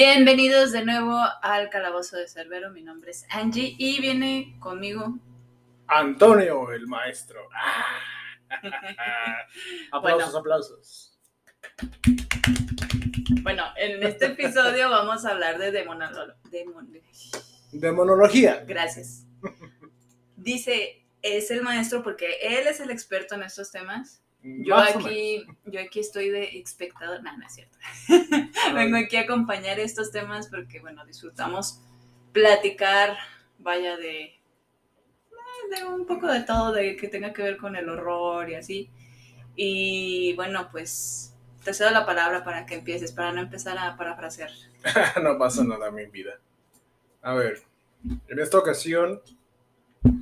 Bienvenidos de nuevo al Calabozo de Cerbero. Mi nombre es Angie y viene conmigo. Antonio, el maestro. aplausos, aplausos. Bueno, en este episodio vamos a hablar de demonolo- demon- Demonología. Gracias. Dice, es el maestro porque él es el experto en estos temas. Yo Más aquí, yo aquí estoy de espectador. No, no es cierto. Vengo aquí a acompañar estos temas porque, bueno, disfrutamos platicar, vaya, de, de un poco de todo, de que tenga que ver con el horror y así. Y bueno, pues te cedo la palabra para que empieces, para no empezar a parafrasear. no pasa nada, mi vida. A ver, en esta ocasión,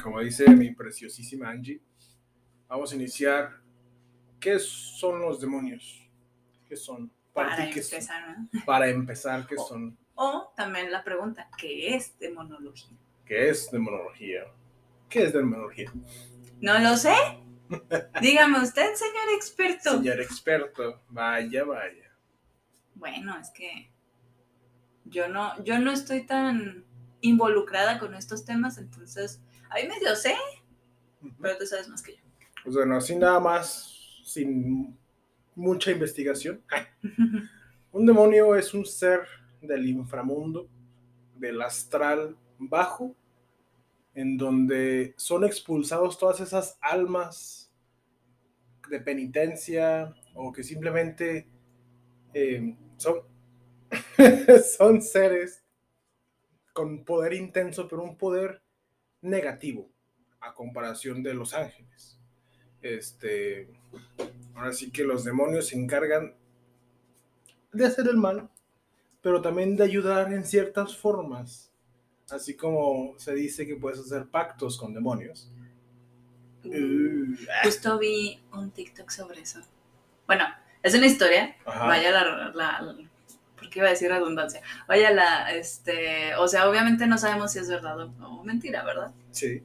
como dice mi preciosísima Angie, vamos a iniciar. ¿Qué son los demonios? ¿Qué son? Para ti, ¿qué son? empezar, ¿no? Para empezar, ¿qué son? O también la pregunta, ¿qué es demonología? ¿Qué es demonología? ¿Qué es demonología? No lo sé. Dígame usted, señor experto. Señor experto, vaya, vaya. Bueno, es que yo no, yo no estoy tan involucrada con estos temas, entonces, ahí medio sé, pero tú sabes más que yo. Pues bueno, así nada más, sin mucha investigación. Un demonio es un ser del inframundo, del astral bajo, en donde son expulsados todas esas almas de penitencia o que simplemente eh, son, son seres con poder intenso, pero un poder negativo a comparación de los ángeles. Este, ahora sí que los demonios se encargan de hacer el mal, pero también de ayudar en ciertas formas. Así como se dice que puedes hacer pactos con demonios. Uh, Justo vi un TikTok sobre eso. Bueno, es una historia, Ajá. vaya la, la, la- porque iba a decir redundancia, vaya la, este, o sea, obviamente no sabemos si es verdad o, o mentira, ¿verdad? Sí.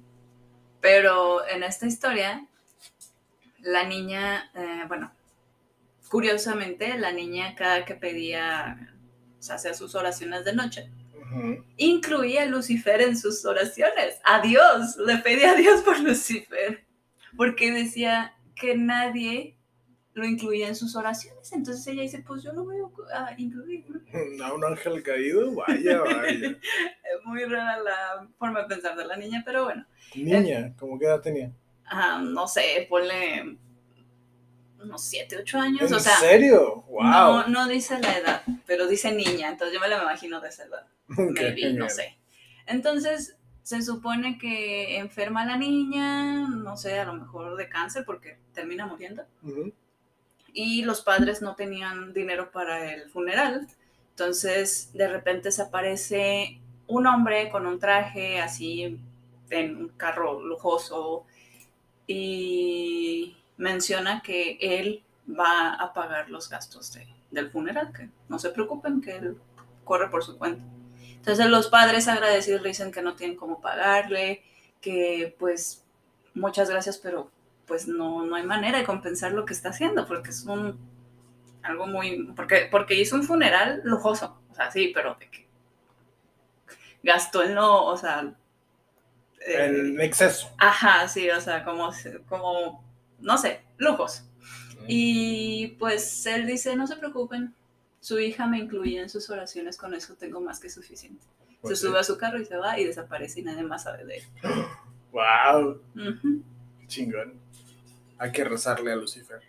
Pero en esta historia, la niña, eh, bueno, curiosamente, la niña cada que pedía, o sea, hacía sus oraciones de noche, incluía a Lucifer en sus oraciones. A Dios, le pedía a Dios por Lucifer, porque decía que nadie lo incluía en sus oraciones. Entonces ella dice, pues yo lo voy a incluir. ¿no? A un ángel caído, vaya, vaya. Es muy rara la forma de pensar de la niña, pero bueno. Niña, ¿cómo qué edad tenía? Ah, no sé, ponle unos 7, 8 años, ¿En o sea, serio? ¡Wow! no, no dice la edad, pero dice niña, entonces yo me la imagino de esa edad, maybe, no sé. Entonces, se supone que enferma a la niña, no sé, a lo mejor de cáncer porque termina muriendo, y los padres no tenían dinero para el funeral, entonces de repente se aparece un hombre con un traje así en un carro lujoso y menciona que él va a pagar los gastos de- del funeral, que no se preocupen, que él corre por su cuenta. Entonces los padres agradecidos dicen que no tienen cómo pagarle, que pues muchas gracias, pero pues no, no hay manera de compensar lo que está haciendo, porque es un algo muy, porque, porque hizo un funeral lujoso, o sea, sí, pero de que gastó en lo, o sea, eh, En exceso. Ajá, sí, o sea, como, como, no sé, lujos. Y pues él dice, no se preocupen, su hija me incluía en sus oraciones, con eso tengo más que suficiente. Pues se sube a su carro y se va y desaparece y nadie más sabe de él. ¡Wow! Chingón. Hay que rezarle a Lucifer.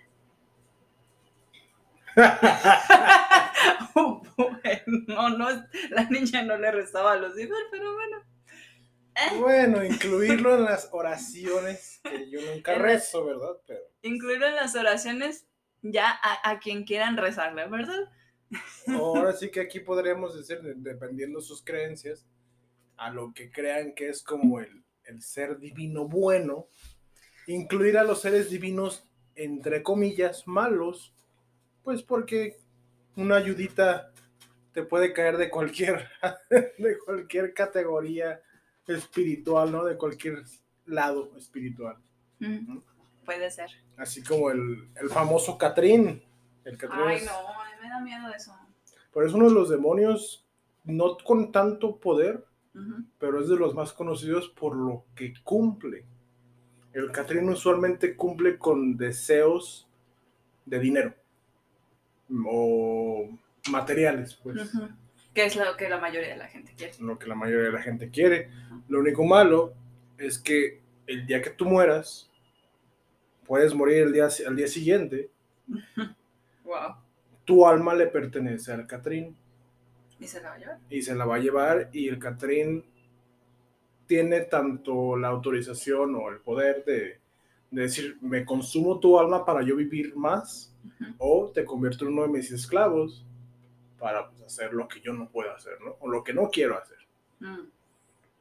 bueno, no, la niña no le rezaba a Lucifer, pero bueno. Bueno, incluirlo en las oraciones, que yo nunca rezo, ¿verdad? Pero Incluirlo en las oraciones ya a, a quien quieran rezarle, ¿verdad? ahora sí que aquí podríamos decir, de- dependiendo sus creencias, a lo que crean que es como el, el ser divino bueno, incluir a los seres divinos, entre comillas, malos, pues porque una ayudita te puede caer de cualquier, de cualquier categoría espiritual, ¿no? De cualquier lado espiritual. Mm, puede ser. Así como el, el famoso Catrín. El Catrín Ay, es- no, a mí me da miedo eso. Pero es uno de los demonios, no con tanto poder, pero es de los más conocidos por lo que cumple. El Catrín usualmente cumple con deseos de dinero o materiales, pues. Que es lo que la mayoría de la gente quiere. lo que la mayoría de la gente quiere. Lo único malo es que el día que tú mueras, puedes morir el día, al día siguiente, Wow. tu alma le pertenece al Catrín ¿Y se la va a llevar? y se la va a llevar y el Catrín tiene tanto la autorización o el poder de, de decir, me consumo tu alma para yo vivir más o te convierto en uno de mis esclavos para pues, hacer lo que yo no puedo hacer, ¿no? O lo que no quiero hacer. Mm.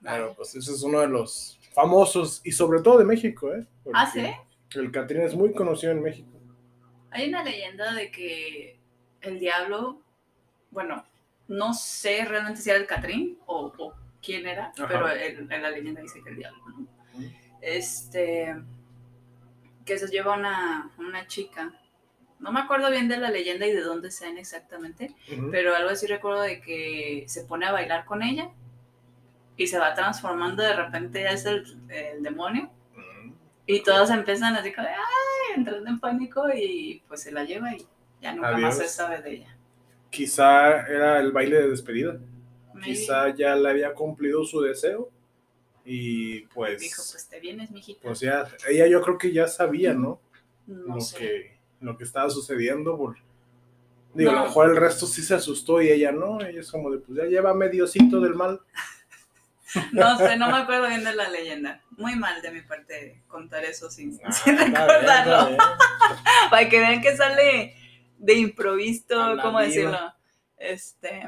Vale. pues ese es uno de los famosos y sobre todo de México, ¿eh? Ah, Porque ¿sí? El Catrín es muy conocido en México. Hay una leyenda de que el diablo, bueno, no sé realmente si era el Catrín o, o quién era, Ajá. pero el- en la leyenda dice que el diablo, ¿no? Este, que se lleva una, una chica. No me acuerdo bien de la leyenda y de dónde sean exactamente, pero algo así recuerdo de que se pone a bailar con ella y se va transformando, de repente ya es el, el demonio y todos empiezan así como, ay, entrando en pánico y pues se la lleva y ya nunca más se sabe de ella. Quizá era el baile de despedida. Maybe Quizá ya le había cumplido su deseo y pues, dijo, pues te vienes, mijita. pues ya, ella yo creo que ya sabía, ¿no? no sé. que, lo que estaba sucediendo. Por... Digo, a No. lo mejor el resto sí se asustó y ella no. Ella es como de, pues ya lleva mediocito del mal. No sé, no me acuerdo bien de la leyenda. Muy mal de mi parte contar eso sin, Ah, sin recordarlo. bien. Para que vean que sale de improviso, A ¿cómo decirlo? Este,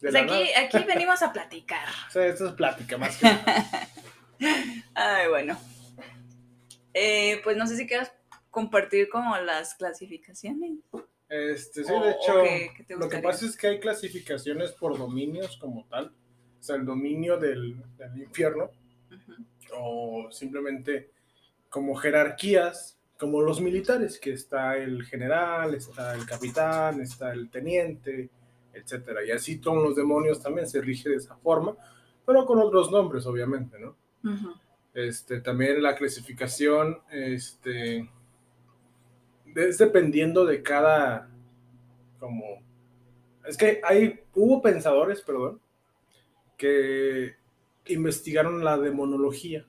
pues aquí, aquí venimos a platicar. Sea, esto es plática más que nada. Ay, bueno. Eh, pues no sé si quieras compartir como las clasificaciones. Este, sí, O- de hecho, qué- qué te lo que pasa es que hay clasificaciones por dominios como tal. O sea, el dominio del, del infierno o simplemente como jerarquías, como los militares, que está el general, está el capitán, está el teniente, etcétera. Y así todos los demonios también se rige de esa forma, pero con otros nombres, obviamente, ¿no? Este, también la clasificación, este, es dependiendo de cada, como, es que hay, hubo pensadores, perdón, que investigaron la demonología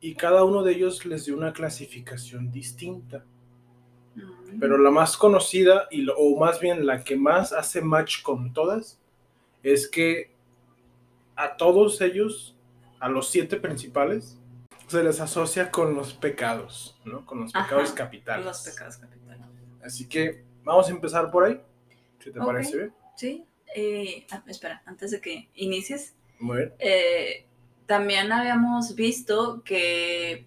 y cada uno de ellos les dio una clasificación distinta. Ujú. Pero la más conocida, y lo- o más bien la que más hace match con todas, es que a todos ellos, a los siete principales, se les asocia con los pecados, ¿no? Con los pecados Ajá, capitales. Los pecados capitales. Así que vamos a empezar por ahí, si te parece bien. Sí. eh, ah, espera, antes de que inicies, Muy bien. eh, también habíamos visto que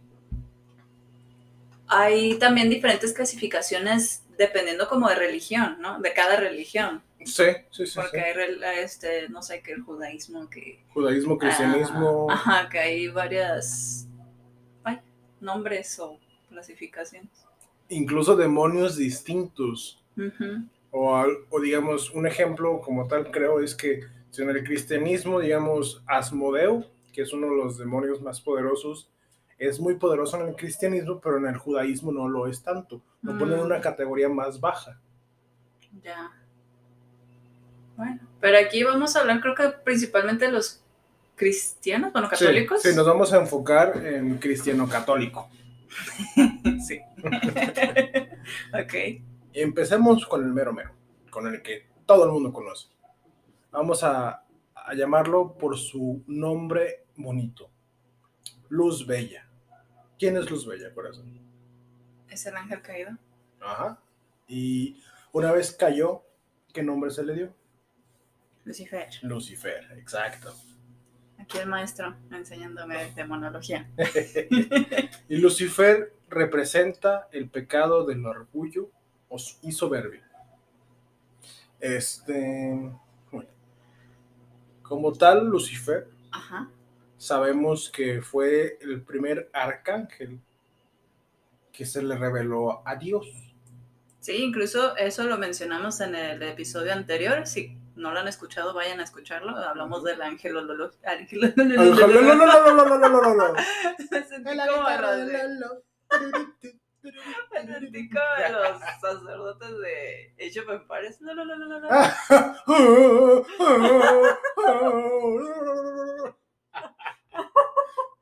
hay también diferentes clasificaciones dependiendo como de religión, ¿no? De cada religión. Sí, sí, sí. Porque sí. hay, este, no sé, que el judaísmo, que... Judaísmo, cristianismo. Ah, ajá, que hay varias... Nombres o clasificaciones. incluso demonios distintos. O, digamos, un ejemplo como tal creo es que si en el cristianismo, digamos, Asmodeo, que es uno de los demonios más poderosos, es muy poderoso en el cristianismo, pero en el judaísmo no lo es tanto. Lo ponen en Mm. una categoría más baja. Ya. Bueno, pero aquí vamos a hablar creo que principalmente de los cristianos, bueno, católicos. Sí, nos vamos a enfocar en cristiano católico. Sí. ok. Empecemos con el mero mero, con el que todo el mundo conoce. Vamos a, a llamarlo por su nombre bonito. Luz Bella. ¿Quién es Luz Bella, corazón? Es el ángel caído. Ajá. Y una vez cayó, ¿qué nombre se le dio? Lucifer. Lucifer, exacto. Aquí el maestro enseñándome demonología. y Lucifer representa el pecado del orgullo y soberbia. Este, bueno, como tal, Lucifer Ajá. sabemos que fue el primer arcángel que se le reveló a Dios. Sí, incluso eso lo mencionamos en el episodio anterior. Si no lo han escuchado, vayan a escucharlo. Hablamos del como los de- los sacerdotes de Age of Empires. No, no, no, no, no.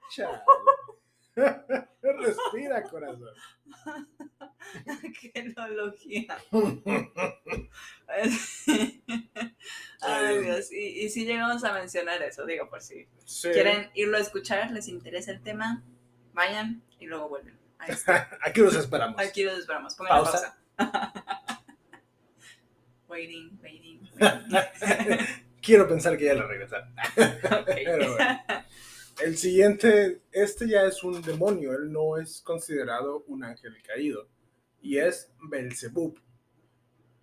Chale. Respira, corazón. Angelología. Ay, Dios. Y, y sí llegamos a mencionar eso, digo, por si Sí. quieren irlo a escuchar, les interesa el tema, vayan y luego vuelven. Ahí está. Aquí los esperamos. Aquí los esperamos. Pongan Pausa. pausa. waiting, waiting, waiting. Quiero pensar que ya la regresaron. Ok. Pero bueno. El siguiente, este ya es un demonio, él no es considerado un ángel caído y es Belzebub.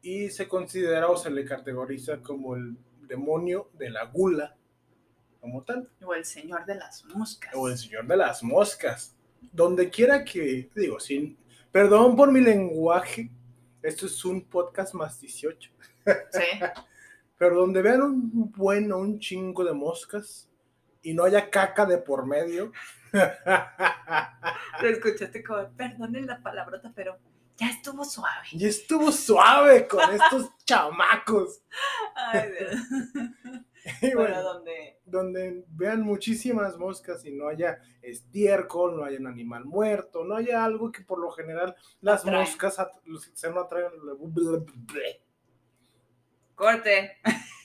Y se considera o se le categoriza como el demonio de la gula, como tal, O el señor de las moscas. o el señor de las moscas. Donde quiera que, digo, sin, perdón por mi lenguaje, esto es un podcast más 18. Sí. Pero donde vean un bueno, un chingo de moscas y no haya caca de por medio. Lo escuchaste como, perdonen la palabrota, pero ya estuvo suave. y estuvo suave con estos chamacos. Ay, Dios. Y Bueno, bueno, donde donde vean muchísimas moscas y no haya estiércol, no haya un animal muerto, no haya algo que por lo general las Atraen. moscas se no atraen. Corte,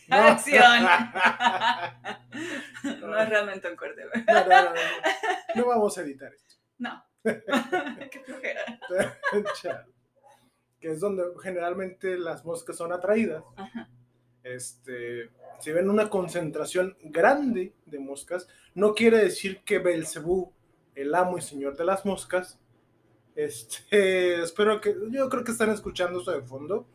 No. acción. no es realmente un corte. No, no, no, no. No vamos a editar esto. No. Qué flojera. Que es donde generalmente las moscas son atraídas. Ajá. Este, si ven una concentración grande de moscas, no quiere decir que Belcebú, el amo y señor de las moscas, este, espero que, yo creo que están escuchando eso de fondo.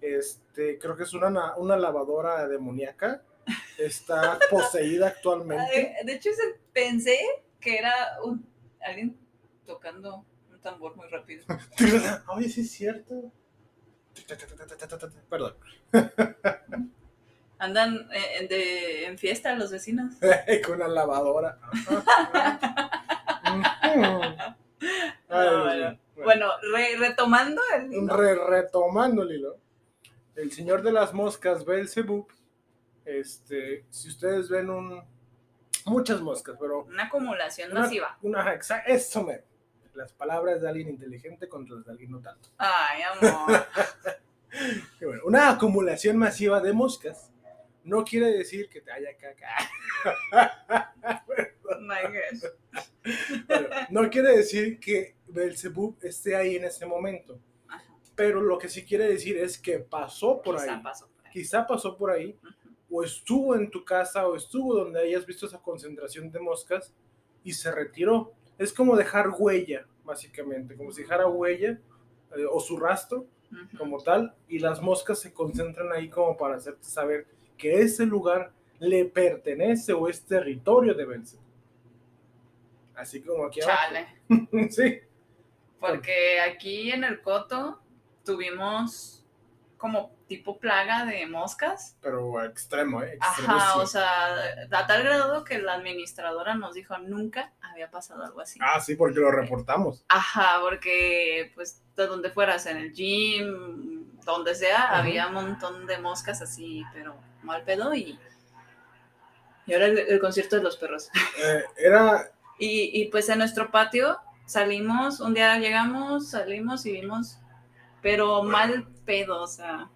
Este, creo que es una, na- una lavadora demoníaca. Está poseída actualmente. De hecho, pensé que era un, alguien tocando un tambor muy rápido. Oye, sí es cierto. Perdón. Andan eh, de, en fiesta los vecinos. Con la lavadora. Ay, No, Dios bueno. mío. Bueno, re- retomando el hilo. Re- retomando el hilo. El señor de las moscas, Belzebub. Este, si ustedes ven un. Muchas moscas, pero. una acumulación Una, masiva. una exa- eso me. Las palabras de alguien inteligente contra las de alguien no tanto. Ay, amor. Bueno, una acumulación masiva de moscas no quiere decir que te haya caca. Bueno, no quiere decir que Belzebub esté ahí en ese momento. Pero lo que sí quiere decir es que pasó por Quizá ahí. pasó por ahí. Quizá pasó por ahí, Ujú. o estuvo en tu casa, o estuvo donde hayas visto esa concentración de moscas y se retiró. Es como dejar huella, básicamente, como si dejara huella eh, o su rastro Ujú. como tal, y las moscas se concentran ahí como para hacerte saber que ese lugar le pertenece o es territorio de Belzebub. Así como aquí abajo. Chale. sí. Porque aquí en el coto tuvimos como tipo plaga de moscas. Pero extremo, ¿eh? Ajá, o sea, a tal grado que la administradora nos dijo nunca había pasado algo así. Ah, sí, porque lo reportamos. Ajá, porque pues de donde fueras, en el gym, donde sea, Ujú. había un montón de moscas así, pero mal pedo y... Y ahora el, el concierto de los perros. Eh, era Y, y, pues en nuestro patio salimos, un día llegamos, salimos y vimos, pero mal pedo, o sea,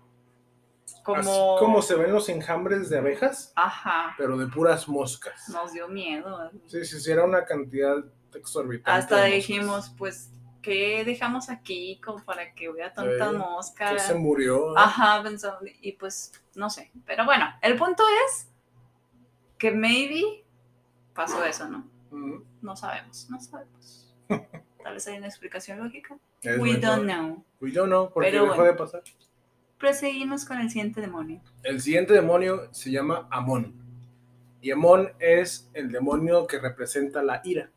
como... así como se ven los enjambres de abejas, Ajá, pero de puras moscas. nos dio miedo. Sí, sí, sí, era una cantidad exorbitante. Hasta de dijimos, pues, ¿qué dejamos aquí como para que hubiera tanta Sí, mosca? Que se murió. Ajá, pensando, y pues, no sé. Pero bueno, el punto es que maybe pasó eso, ¿no? No sabemos, no sabemos. Tal vez hay una explicación lógica. Es We don't know. We don't know, porque Pero dejó bueno. de pasar. Proseguimos con el siguiente demonio. El siguiente demonio se llama Amón. Y Amón es el demonio que representa la ira.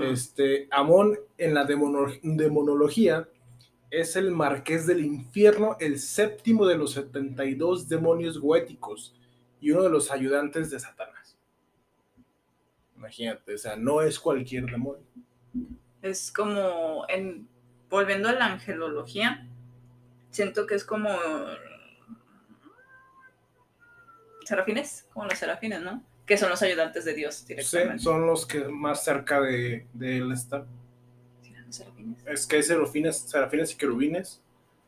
Este, Amón en la demono- demonología es el marqués del infierno, el séptimo de los 72 demonios goéticos y uno de los ayudantes de Satanás. Imagínate, o sea, no es cualquier demonio. Es como, en, volviendo a la angelología, siento que es como serafines, como los serafines, ¿no? Que son los ayudantes de Dios Sí, directamente. son los que más cerca de, de él están. Sí, serafines. Es que hay serafines, serafines y querubines.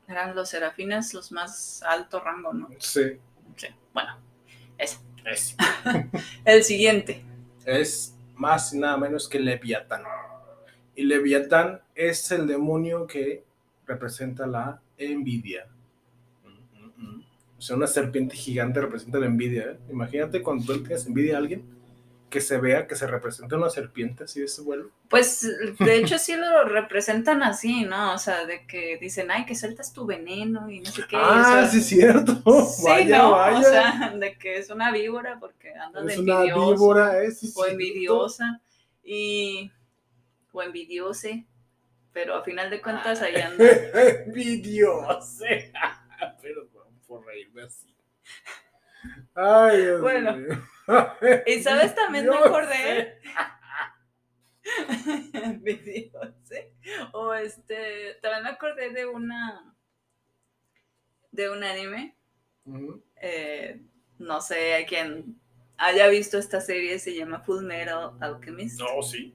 Eran los serafines los más alto rango, ¿no? Sí, Sí, bueno, ese. es. El siguiente. es más y nada menos que Leviatán. Y Leviatán es el demonio que representa la envidia. Mm, mm, mm. O sea, una serpiente gigante representa la envidia. ¿eh? Imagínate cuando tú tienes envidia a alguien, que se vea que se representa una serpiente así de ese vuelo. Pues de hecho sí lo representan así, ¿no? O sea, de que dicen, ay, que sueltas tu veneno y no sé qué. Ah, o sea, sí, es cierto. sí, vaya, ¿no? vaya. O sea, de que es una víbora porque anda de es una víbora, ¿eh? Sí, es o cierto. envidiosa y o envidiose, pero a final de cuentas ahí anda. Envidioso. Perdón por reírme así. Ay, Dios Bueno, mío. Y sabes, también me acordé. Envidiose. O este, también me acordé de una de un anime eh, no sé a quien haya visto esta serie, se llama Full Metal Alchemist. No, sí.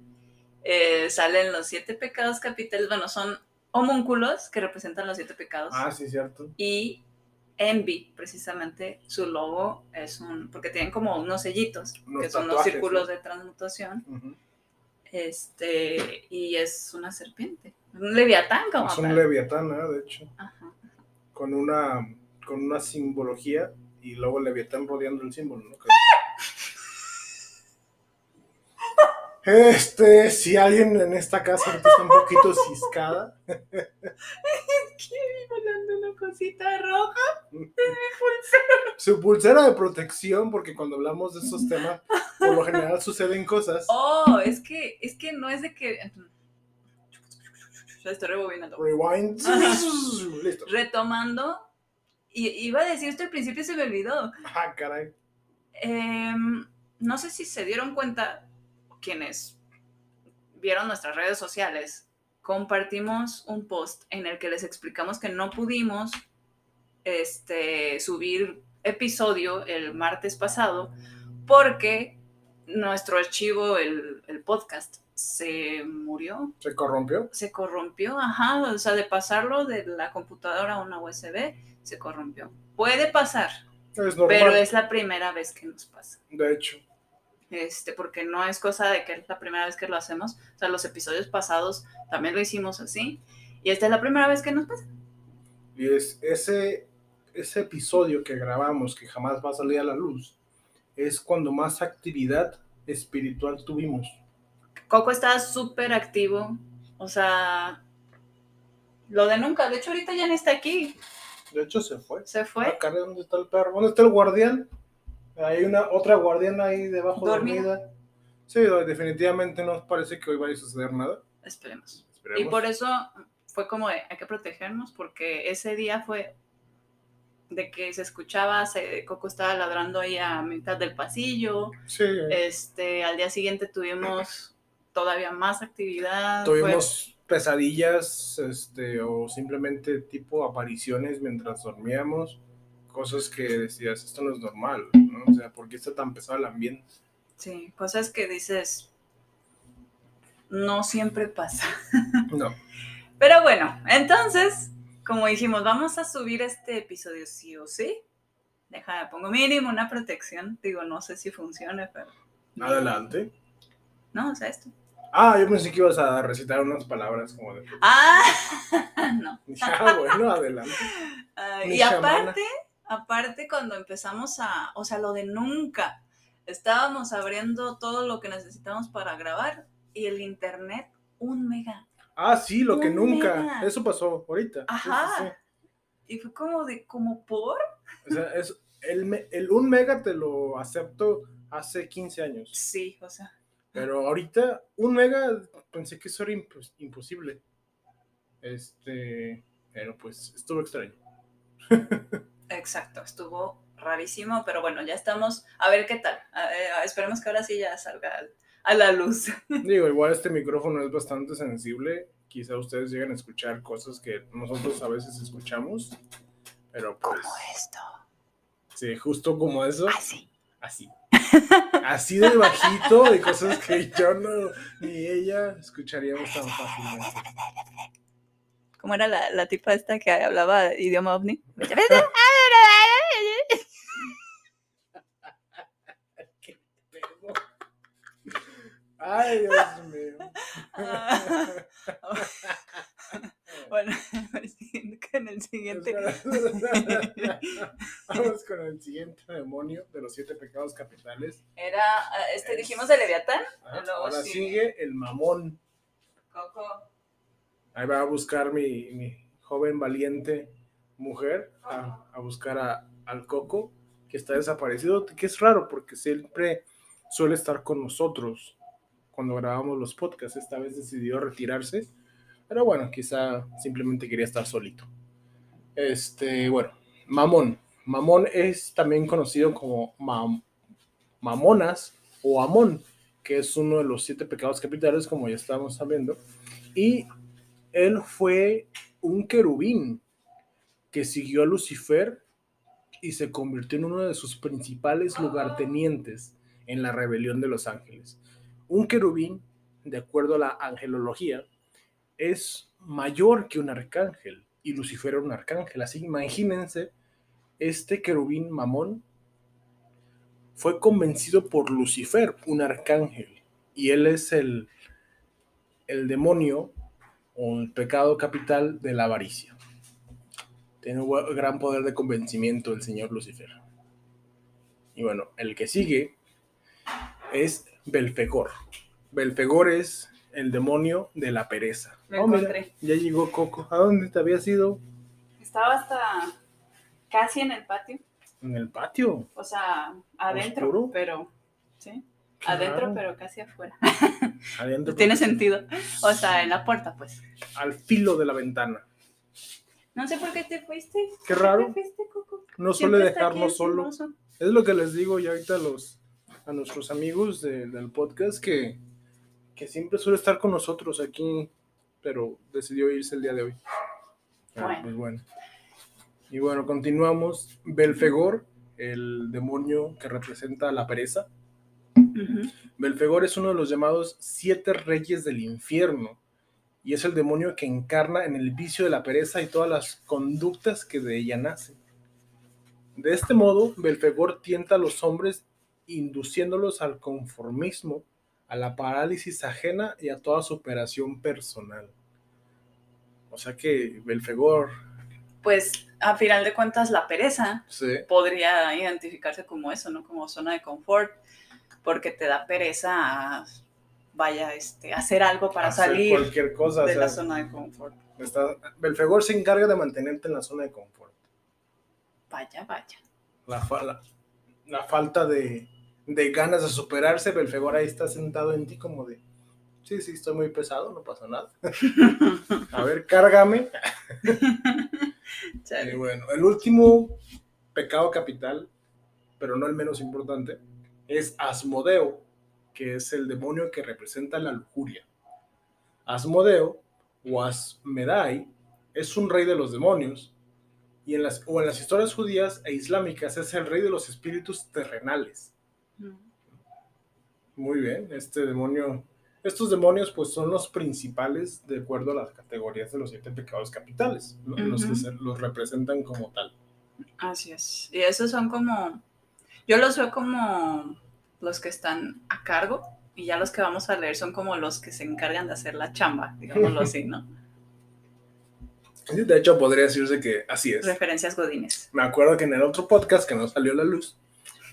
Eh, salen los siete pecados capitales, bueno, son homúnculos que representan los siete pecados. Ah, sí, cierto. Y Envy, precisamente, su logo es un, porque tienen como unos sellitos, que son los círculos ¿no? de transmutación, este, y es una serpiente, un leviatán como Es un leviatán, ¿eh? de hecho, Ajá. con una, con una simbología y luego el leviatán rodeando el símbolo, ¿no? Este, si alguien en esta casa está un poquito ciscada, ¿Qué vi volando una cosita roja? su pulsera de protección, porque cuando hablamos de esos temas, por lo general suceden cosas. Oh, es que, es que no es de que... Ya estoy rebobinando. Rewind. Listo. Retomando, y, iba a decir esto al principio y se me olvidó. Ah, caray. Em, no sé si se dieron cuenta quienes vieron nuestras redes sociales. Compartimos un post en el que les explicamos que no pudimos este, subir episodio el martes pasado porque nuestro archivo, el, el podcast, se murió, Se corrompió. se corrompió, ajá, o sea, de pasarlo de la computadora a una USB, se corrompió. Puede pasar, Es normal. pero es la primera vez que nos pasa. De hecho. Este, porque no es cosa de que es la primera vez que lo hacemos. O sea, los episodios pasados también lo hicimos así. Y esta es la primera vez que nos pasa. Y es ese, ese episodio que grabamos, que jamás va a salir a la luz, es cuando más actividad espiritual tuvimos. Coco está súper activo. O sea, lo de nunca. De hecho, ahorita ya no está aquí. De hecho, se fue. Se Ah, fue. caray, ¿dónde está el perro? ¿Dónde está el guardián? Hay una otra guardiana ahí debajo ¿Dormida? dormida. Sí, definitivamente no parece que hoy vaya a suceder nada. Esperemos. Y por eso fue como de, hay que protegernos, porque ese día fue de que se escuchaba, se, Coco estaba ladrando ahí a mitad del pasillo. Sí, Este, al día siguiente tuvimos todavía más actividad. fue- tuvimos pesadillas, este, o simplemente tipo apariciones mientras dormíamos, cosas que decías, esto no es normal, ¿no? O sea, ¿por qué está tan pesado el ambiente? Sí, cosas que dices, no siempre pasa. No, Pero bueno, entonces, como dijimos, vamos a subir este episodio sí o sí. Déjame, pongo mínimo una protección. Digo, no sé si funcione, pero... adelante. No, o sea, esto. Ah, yo pensé que ibas a recitar unas palabras como de... Ah, no. Ah, bueno, adelante. Y chamana. aparte, aparte cuando empezamos a, o sea, lo de nunca, estábamos abriendo todo lo que necesitamos para grabar y el internet, un mega. Ah, sí, lo que Un nunca. mega. Eso pasó ahorita. Sí, sí, Ajá. sí. Y fue como de, como por. O sea, es, el, me- el un mega te lo acepto hace 15 años. Sí, o sea, Pero ahorita, un mega, pensé que eso era impos- imposible. Este. Pero pues estuvo extraño. Exacto, estuvo rarísimo, pero bueno, ya estamos. A ver qué tal. Eh, esperemos que ahora sí ya salga al- a la luz. Digo, igual este micrófono es bastante sensible. Quizá ustedes lleguen a escuchar cosas que nosotros a veces escuchamos. Pero pues, esto. sí, justo como eso. Así. Así. Así de bajito, de cosas que yo no, ni ella escucharíamos tan fácilmente. ¿Cómo era la, la tipa esta que hablaba idioma ovni? Ay, Dios mío. bueno, en el siguiente. Vamos con el siguiente demonio de los siete pecados capitales. Era, ah, este, dijimos de Leviatán. Luego Ahora sigue. sigue el mamón. Coco. Ahí va a buscar mi, mi joven valiente mujer a, a buscar a- al Coco, que está desaparecido, que es raro porque siempre suele estar con nosotros cuando grabamos los podcasts. Esta vez decidió retirarse, pero bueno, quizá simplemente quería estar solito. Este, bueno, Mamón. Mamón es también conocido como Mam- Mamonas o Amón, que es uno de los siete pecados capitales, como ya estábamos sabiendo. Y él fue un querubín que siguió a Lucifer y se convirtió en uno de sus principales lugartenientes en la rebelión de los ángeles. Un querubín, de acuerdo a la angelología, es mayor que un arcángel y Lucifer era un arcángel. Así imagínense, este querubín mamón fue convencido por Lucifer, un arcángel, y él es el, el demonio el pecado capital de la avaricia. Tiene un gran poder de convencimiento el señor Lucifer. Y bueno, el que sigue es Belfegor. Belfegor es el demonio de la pereza. Lo Oh, mira, ya llegó Coco. ¿A dónde te habías ido? Estaba hasta casi en el patio. En el patio. O sea, adentro, ¿Oscuro? pero. ¿Sí? Adentro, pero casi afuera. Adentro. Tiene sentido. O sea, en la puerta, pues. Al filo de la ventana. No sé por qué te fuiste. Qué ¿Por raro. te fuiste, Coco? No suele dejarnos solo. Es lo que les digo ya ahorita a, los, a nuestros amigos de- del podcast que, que siempre suele estar con nosotros aquí, pero decidió irse el día de hoy. Ah, Bueno. pues bueno. Y bueno, continuamos. Belfegor, el demonio que representa la pereza. Ujú. Belfegor es uno de los llamados siete reyes del infierno y es el demonio que encarna en el vicio de la pereza y todas las conductas que de ella nacen. De este modo, Belfegor tienta a los hombres induciéndolos al conformismo, a la parálisis ajena y a toda superación personal. O sea que Belfegor, Pues, a final de cuentas, la pereza sí, podría identificarse como eso, ¿no? Como zona de confort, porque te da pereza a, vaya, este, hacer algo para hacer salir cualquier cosa. o de sea, la zona de confort. está- Belfegor se encarga de mantenerte en la zona de confort. Vaya, vaya. la, la, la falta de, de ganas de superarse, Belfegor ahí está sentado en ti como de, sí, sí, estoy muy pesado, no pasa nada. A ver, cárgame. Y bueno, el último pecado capital, pero no el menos importante, es Asmodeo, que es el demonio que representa la lujuria. Asmodeo, o Asmedai, es un rey de los demonios, y en las, o en las historias judías e islámicas es el rey de los espíritus terrenales. Muy bien, este demonio, estos demonios pues son los principales de acuerdo a las categorías de los siete pecados capitales, ¿no? los que se- los representan como tal. Así es. Y esos son como, yo los veo como los que están a cargo y ya los que vamos a leer son como los que se encargan de hacer la chamba, digámoslo así, ¿no? Sí, De hecho, podría decirse que así es. Referencias godines. Me acuerdo que en el otro podcast que no salió a la luz,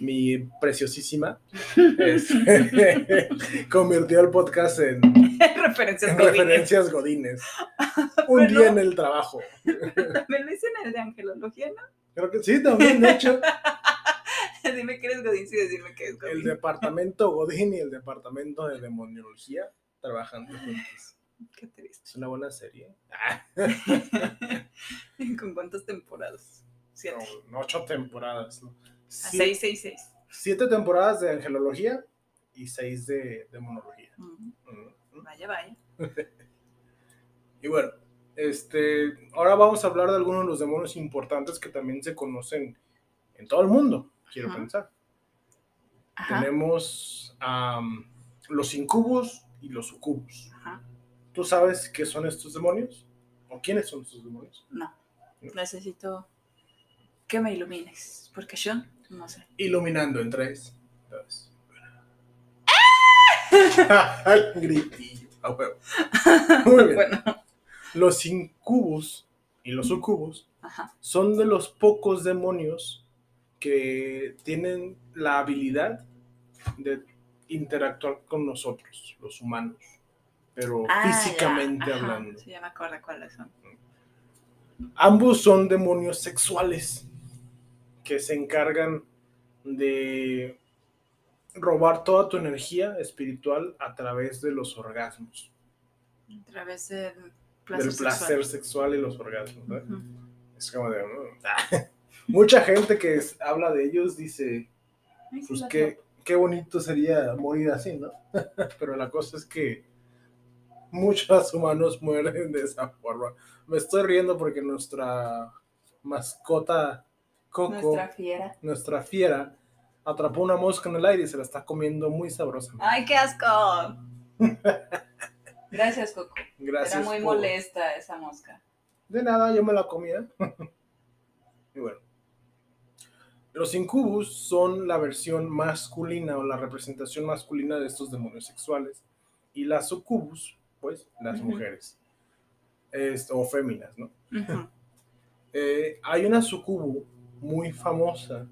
mi preciosísima este, convirtió el podcast en, Referencias en godines. referencias godines. Un Bueno. día en el trabajo. Me lo dicen el de angelología, ¿no? Creo que sí, también, de hecho, Dime que eres godín, sí, decirme que es godín. el departamento godín y el departamento de demoniología trabajando juntos. Qué triste. Es una buena serie. ¿Con cuántas temporadas? Siete. No, ocho temporadas. ¿no? A Sie- seis, seis, seis. Siete temporadas de angelología y seis de demonología. Vaya, vaya. Y bueno, este, ahora vamos a hablar de algunos de los demonios importantes que también se conocen en todo el mundo, quiero Ajá. pensar. Ajá. Tenemos am, los incubos y los sucubos. Ajá. ¿Tú sabes qué son estos demonios? ¿O quiénes son estos demonios? No. Necesito que me ilumines. Porque yo no sé. Iluminando en tres, dos. El gritillo. Ah, huevo. Muy bien. Bueno. Los incubos y los sucubos Ajá. son de los pocos demonios que tienen la habilidad de interactuar con nosotros, los humanos, pero Ah, físicamente ya. Ajá. hablando. Sí, ya me acuerdo cuáles son. Ambos son demonios sexuales que se encargan de robar toda tu energía espiritual a través de los orgasmos, A través del placer, del placer sexual. sexual y los orgasmos. ¿verdad? Ujú. Es como de... Mucha gente que es- habla de ellos dice, pues qué, qué bonito sería morir así, ¿no? Pero la cosa es que muchos humanos mueren de esa forma. Me estoy riendo porque nuestra mascota Coco, Nuestra fiera. nuestra fiera, atrapó una mosca en el aire y se la está comiendo muy sabrosa. ¡Ay, qué asco! Gracias, Coco. Gracias. Era muy molesta esa mosca. De nada, yo me la comía. y bueno. Los incubus son la versión masculina o la representación masculina de estos demonios sexuales. Y las sucubus, pues, las Ujú. mujeres. Es- o féminas, ¿no? Ujú. Eh, hay una sucubu muy famosa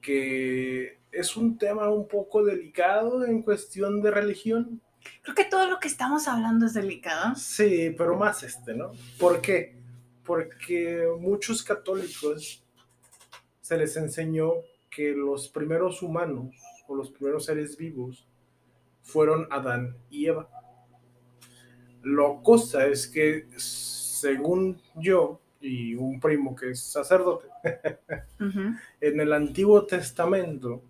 que es un tema un poco delicado en cuestión de religión. Creo que todo lo que estamos hablando es delicado. Sí, pero más este, ¿no? ¿Por qué? Porque muchos católicos se les enseñó que los primeros humanos o los primeros seres vivos fueron Adán y Eva. Lo cosa es que, según yo y un primo que es sacerdote, en el Antiguo Testamento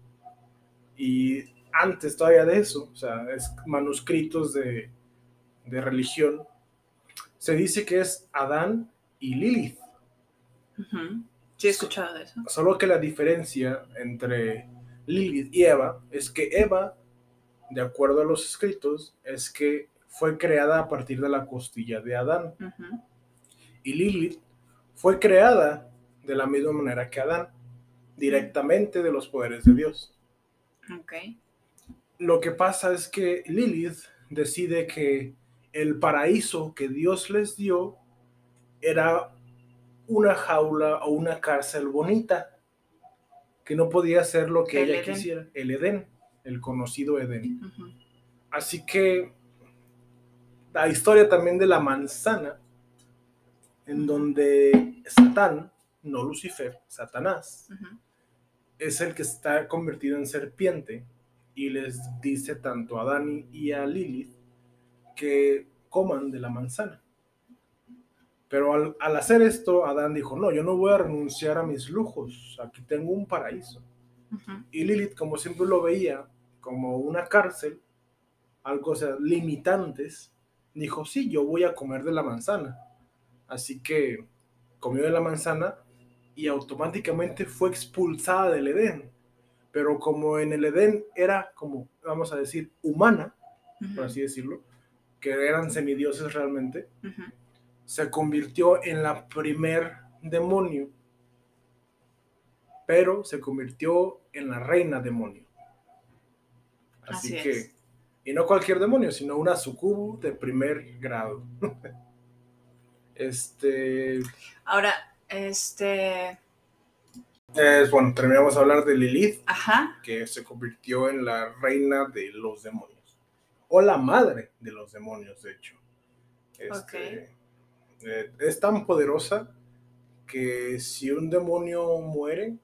y antes todavía de eso, o sea, es manuscritos de, de religión, se dice que es Adán y Lilith. Ujú. Sí, he escuchado de eso. Solo que la diferencia entre Lilith y Eva es que Eva, de acuerdo a los escritos, es que fue creada a partir de la costilla de Adán. Y Lilith fue creada de la misma manera que Adán, directamente de los poderes de Dios. Ok. Lo que pasa es que Lilith decide que el paraíso que Dios les dio era una jaula o una cárcel bonita, que no podía ser lo que El ella Edén. quisiera, el Edén, el conocido Edén. Así que la historia también de la manzana, en donde Satán, no Lucifer, Satanás, es el que está convertido en serpiente y les dice tanto a Dani y a Lilith que coman de la manzana. Pero al, al hacer esto, Adán dijo, no, yo no voy a renunciar a mis lujos, aquí tengo un paraíso. Y Lilith, como siempre lo veía como una cárcel, algo, o sea, limitantes, dijo, sí, yo voy a comer de la manzana. Así que comió de la manzana y automáticamente fue expulsada del Edén. Pero como en el Edén era como, vamos a decir, humana, por así decirlo, que eran semidioses realmente, Ujú. Se convirtió en la primer demonio, pero se convirtió en la reina demonio. Así, Así que, es. y no cualquier demonio, sino una sucubu de primer grado. este, Ahora, este. es, bueno, terminamos de hablar de Lilith, Ajá. que se convirtió en la reina de los demonios, o la madre de los demonios, de hecho. Este, eh, es tan poderosa que si un demonio muere,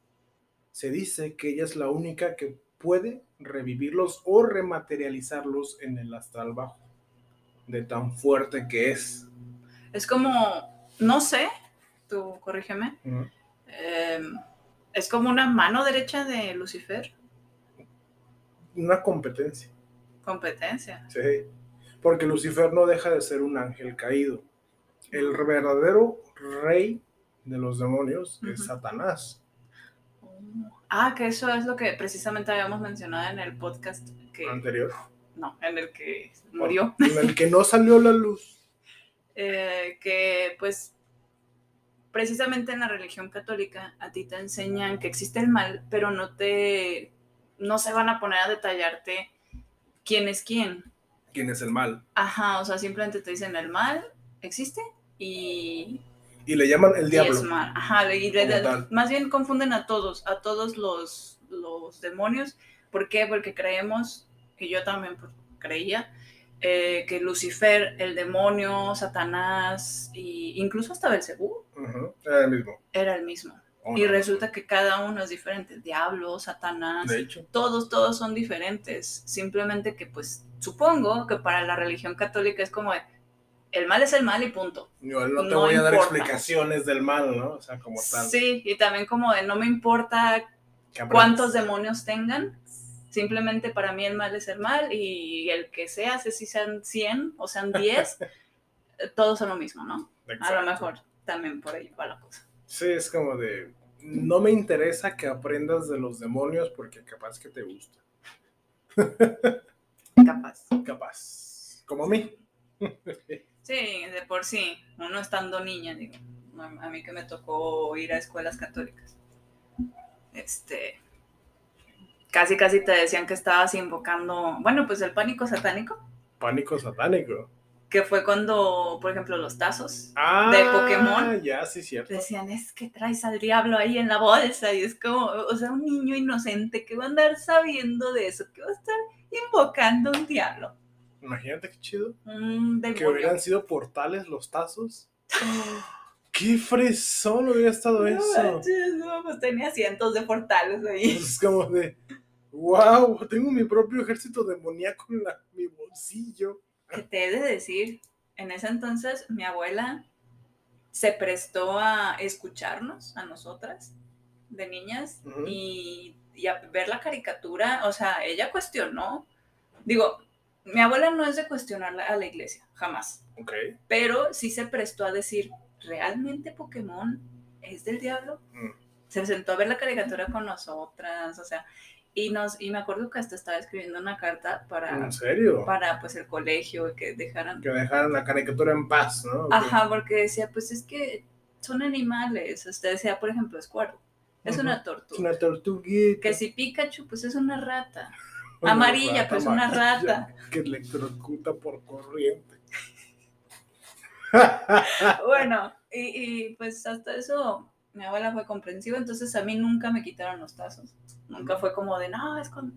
se dice que ella es la única que puede revivirlos o rematerializarlos en el astral bajo. de tan fuerte que es. Es como, no sé, tú corrígeme, em, es como una mano derecha de Lucifer, Una competencia, competencia. sí. Porque Lucifer no deja de ser un ángel caído. El verdadero rey de los demonios es. Satanás. Ah, que eso es lo que precisamente habíamos mencionado en el podcast que Anterior. no, en el que murió, En el que no salió la luz. Eh, que pues precisamente en la religión católica a ti te enseñan que existe el mal, pero no te no se van a poner a detallarte quién es quién. ¿Quién es el mal? Ajá, o sea, simplemente te dicen el mal existe y, Y le llaman el y diablo. es. Ajá, y tal. más bien confunden a todos, a todos los, los demonios. ¿Por qué? Porque creemos, y yo también creía, eh, que Lucifer, el demonio, Satanás, e incluso hasta Belcebú, Era el mismo. era el mismo. ¿O Y no? resulta que cada uno es diferente. Diablo, Satanás, De hecho. todos, todos son diferentes. Simplemente que, pues, supongo que para la religión católica es como, de, el mal es el mal y punto. Yo no te No voy a dar importa. explicaciones del mal, ¿no? O sea, como tal. Sí, y también como de, no me importa cuántos demonios tengan. Simplemente para mí el mal es el mal y el que sea, si sean 100 o sean 10, eh, todos son lo mismo, ¿no? A lo mejor también por ahí va la cosa. Sí, es como de. No me interesa que aprendas de los demonios porque capaz que te gusta. Capaz. Capaz. Como a mí. Sí, de por sí, uno estando niña, digo, a mí que me tocó ir a escuelas católicas. Este, casi casi te decían que estabas invocando, bueno, pues el pánico satánico, Pánico satánico. que fue cuando, por ejemplo, los tazos Ah, de Pokémon. Ya, sí, cierto. decían, es que traes al diablo ahí en la bolsa, y es como, o sea, un niño inocente que va a andar sabiendo de eso, que va a estar invocando un diablo, Imagínate qué chido. un Que hubieran sido portales los tazos. ¡Qué fresón hubiera estado No eso! manches, no, pues tenía cientos de portales ahí. Es como de. ¡Wow! Tengo mi propio ejército demoníaco en la- mi bolsillo. Que te he de decir, en ese entonces mi abuela se prestó a escucharnos, a nosotras, de niñas, y, y a ver la caricatura, o sea, ella cuestionó, digo, mi abuela no es de cuestionar la- a la iglesia, jamás, Ok. pero sí se prestó a decir, ¿realmente Pokémon es del diablo? Mm. Se sentó a ver la caricatura con nosotras, o sea, y, nos, y me acuerdo que hasta estaba escribiendo una carta para, ¿En serio? para pues el colegio, que dejaran Que dejaran la caricatura en paz, ¿no? Ajá, porque decía, pues es que son animales. Usted decía, por ejemplo, Squirtle. Es una Es tortuga. una tortuguita. Que si Pikachu, pues es una rata. Una amarilla, rata pues una rata. Que electrocuta por corriente. Bueno, y, y, pues hasta eso mi abuela fue comprensiva, entonces a mí nunca me quitaron los tazos. Nunca fue como de, no, es con...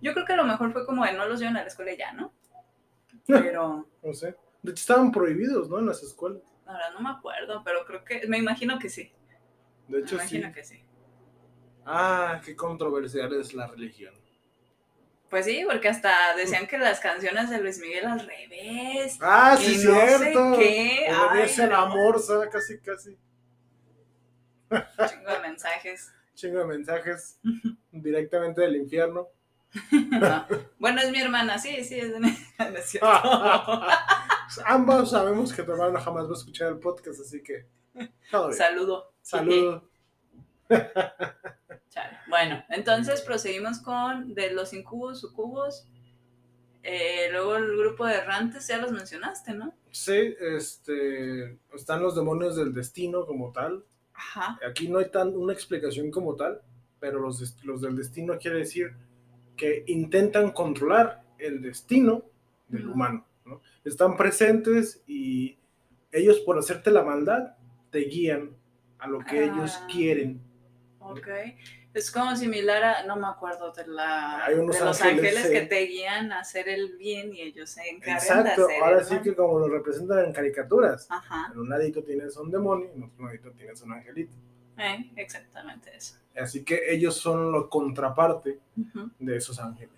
Yo creo que a lo mejor fue como de, no los llevan a la escuela y ya, ¿no? Pero, No sé. De hecho, estaban prohibidos, ¿no? En las escuelas. ahora no me acuerdo, pero creo que, me imagino que sí. De Me hecho, sí. imagino que sí. Ah, qué controversial es la religión. Pues sí, porque hasta decían que las canciones de Luis Miguel al revés. Ah, sí, no sé cierto. qué. Obedece Ay, el amor, ¿sabes? Casi, casi. Chingo de mensajes. Chingo de mensajes directamente del infierno. No. Bueno, es mi hermana, sí, sí, es de mi cierto. Ambos sabemos que tu hermano jamás va a escuchar el podcast, así que. todo bien. Saludo. Saludos. Chale. Bueno, entonces proseguimos con de los incubos, sucubos. Eh, luego el grupo de errantes, ya los mencionaste, ¿no? Sí, este. Están los demonios del destino como tal. Ajá. Aquí no hay tan una explicación como tal, pero los, los del destino quiere decir que intentan controlar el destino del humano. ¿no? Están presentes y ellos por hacerte la maldad te guían a lo que ellos Ah. quieren. Ok. Es como similar a, no me acuerdo de la Hay unos de los ángeles, ángeles, sí. que te guían a hacer el bien y ellos se encargan Exacto, de hacer ahora el sí mal. que como lo representan en caricaturas. Ajá. En un ladito tienes un demonio y en otro ladito tienes un angelito. Eh, exactamente eso. Así que ellos son la contraparte de esos ángeles.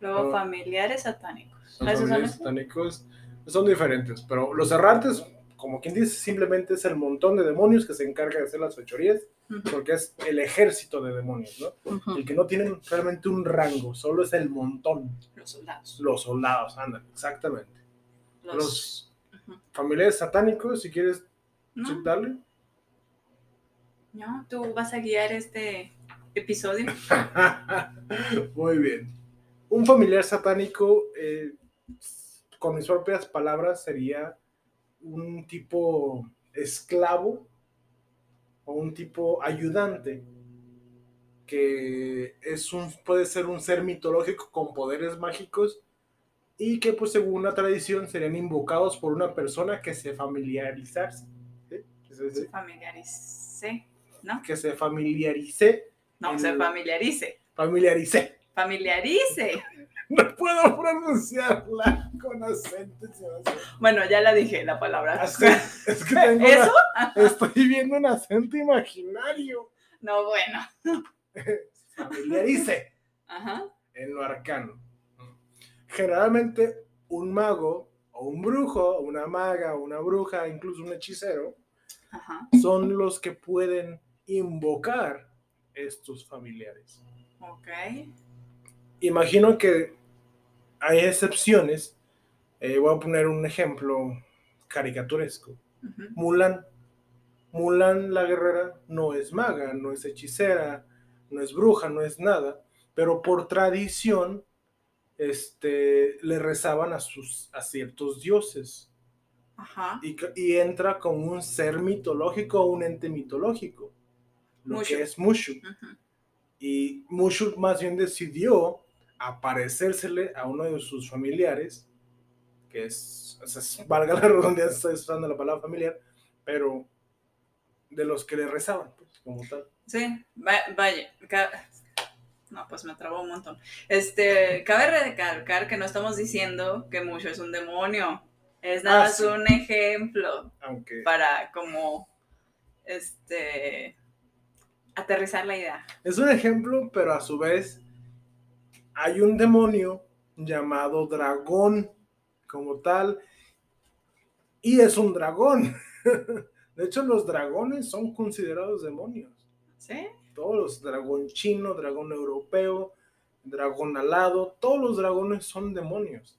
Luego No. familiares satánicos. Los ¿Esos son familiares satánicos son diferentes, pero los errantes, como quien dice, simplemente es el montón de demonios que se encarga de hacer las fechorías, porque es el ejército de demonios, ¿no? ujú. El que no tienen realmente un rango, solo es el montón. Los soldados. Los soldados, andan, exactamente. Los... Los familiares satánicos, si quieres No, sí, darle. no, tú vas a guiar este episodio. Muy bien. Un familiar satánico, eh, con mis propias palabras, sería un tipo esclavo o un tipo ayudante que es un, puede ser un ser mitológico con poderes mágicos y que pues según la tradición serían invocados por una persona que se familiarizarse ¿sí? se, Familiarice, ¿no? que se familiarice No, se familiarice. familiarice Familiarice. No puedo pronunciarla con acento. Bueno, ya la dije, la palabra. Acento. Es que tengo una- ¿Eso? estoy viendo un acento imaginario. No, bueno. Familiarice Ajá. en lo arcano. Generalmente un mago o un brujo, una maga, una bruja, incluso un hechicero, Ajá. son los que pueden invocar estos familiares. Ok. Imagino que hay excepciones. Eh, voy a poner un ejemplo caricaturesco. Mulan. Mulan la guerrera no es maga, no es hechicera, no es bruja, no es nada, pero por tradición este, le rezaban a, sus, a ciertos dioses Ajá. y, entra como un ser mitológico o un ente mitológico, lo Mushu. que es Mushu. Y Mushu más bien decidió aparecérsele a uno de sus familiares, que es, o sea, es- valga la redundancia, estoy usando la palabra familiar, pero de los que le rezaban, pues, como tal. Sí, va- vaya. No, pues me trabó un montón. Este, cabe recalcar que no estamos diciendo que Mushu es un demonio. Es nada Ah, más sí. un ejemplo para como este aterrizar la idea. es un ejemplo, pero a su vez hay un demonio llamado dragón, como tal, y es un dragón. De hecho, los dragones son considerados demonios. ¿Sí? todos los dragón chino, dragón europeo, dragón alado, todos los dragones son demonios.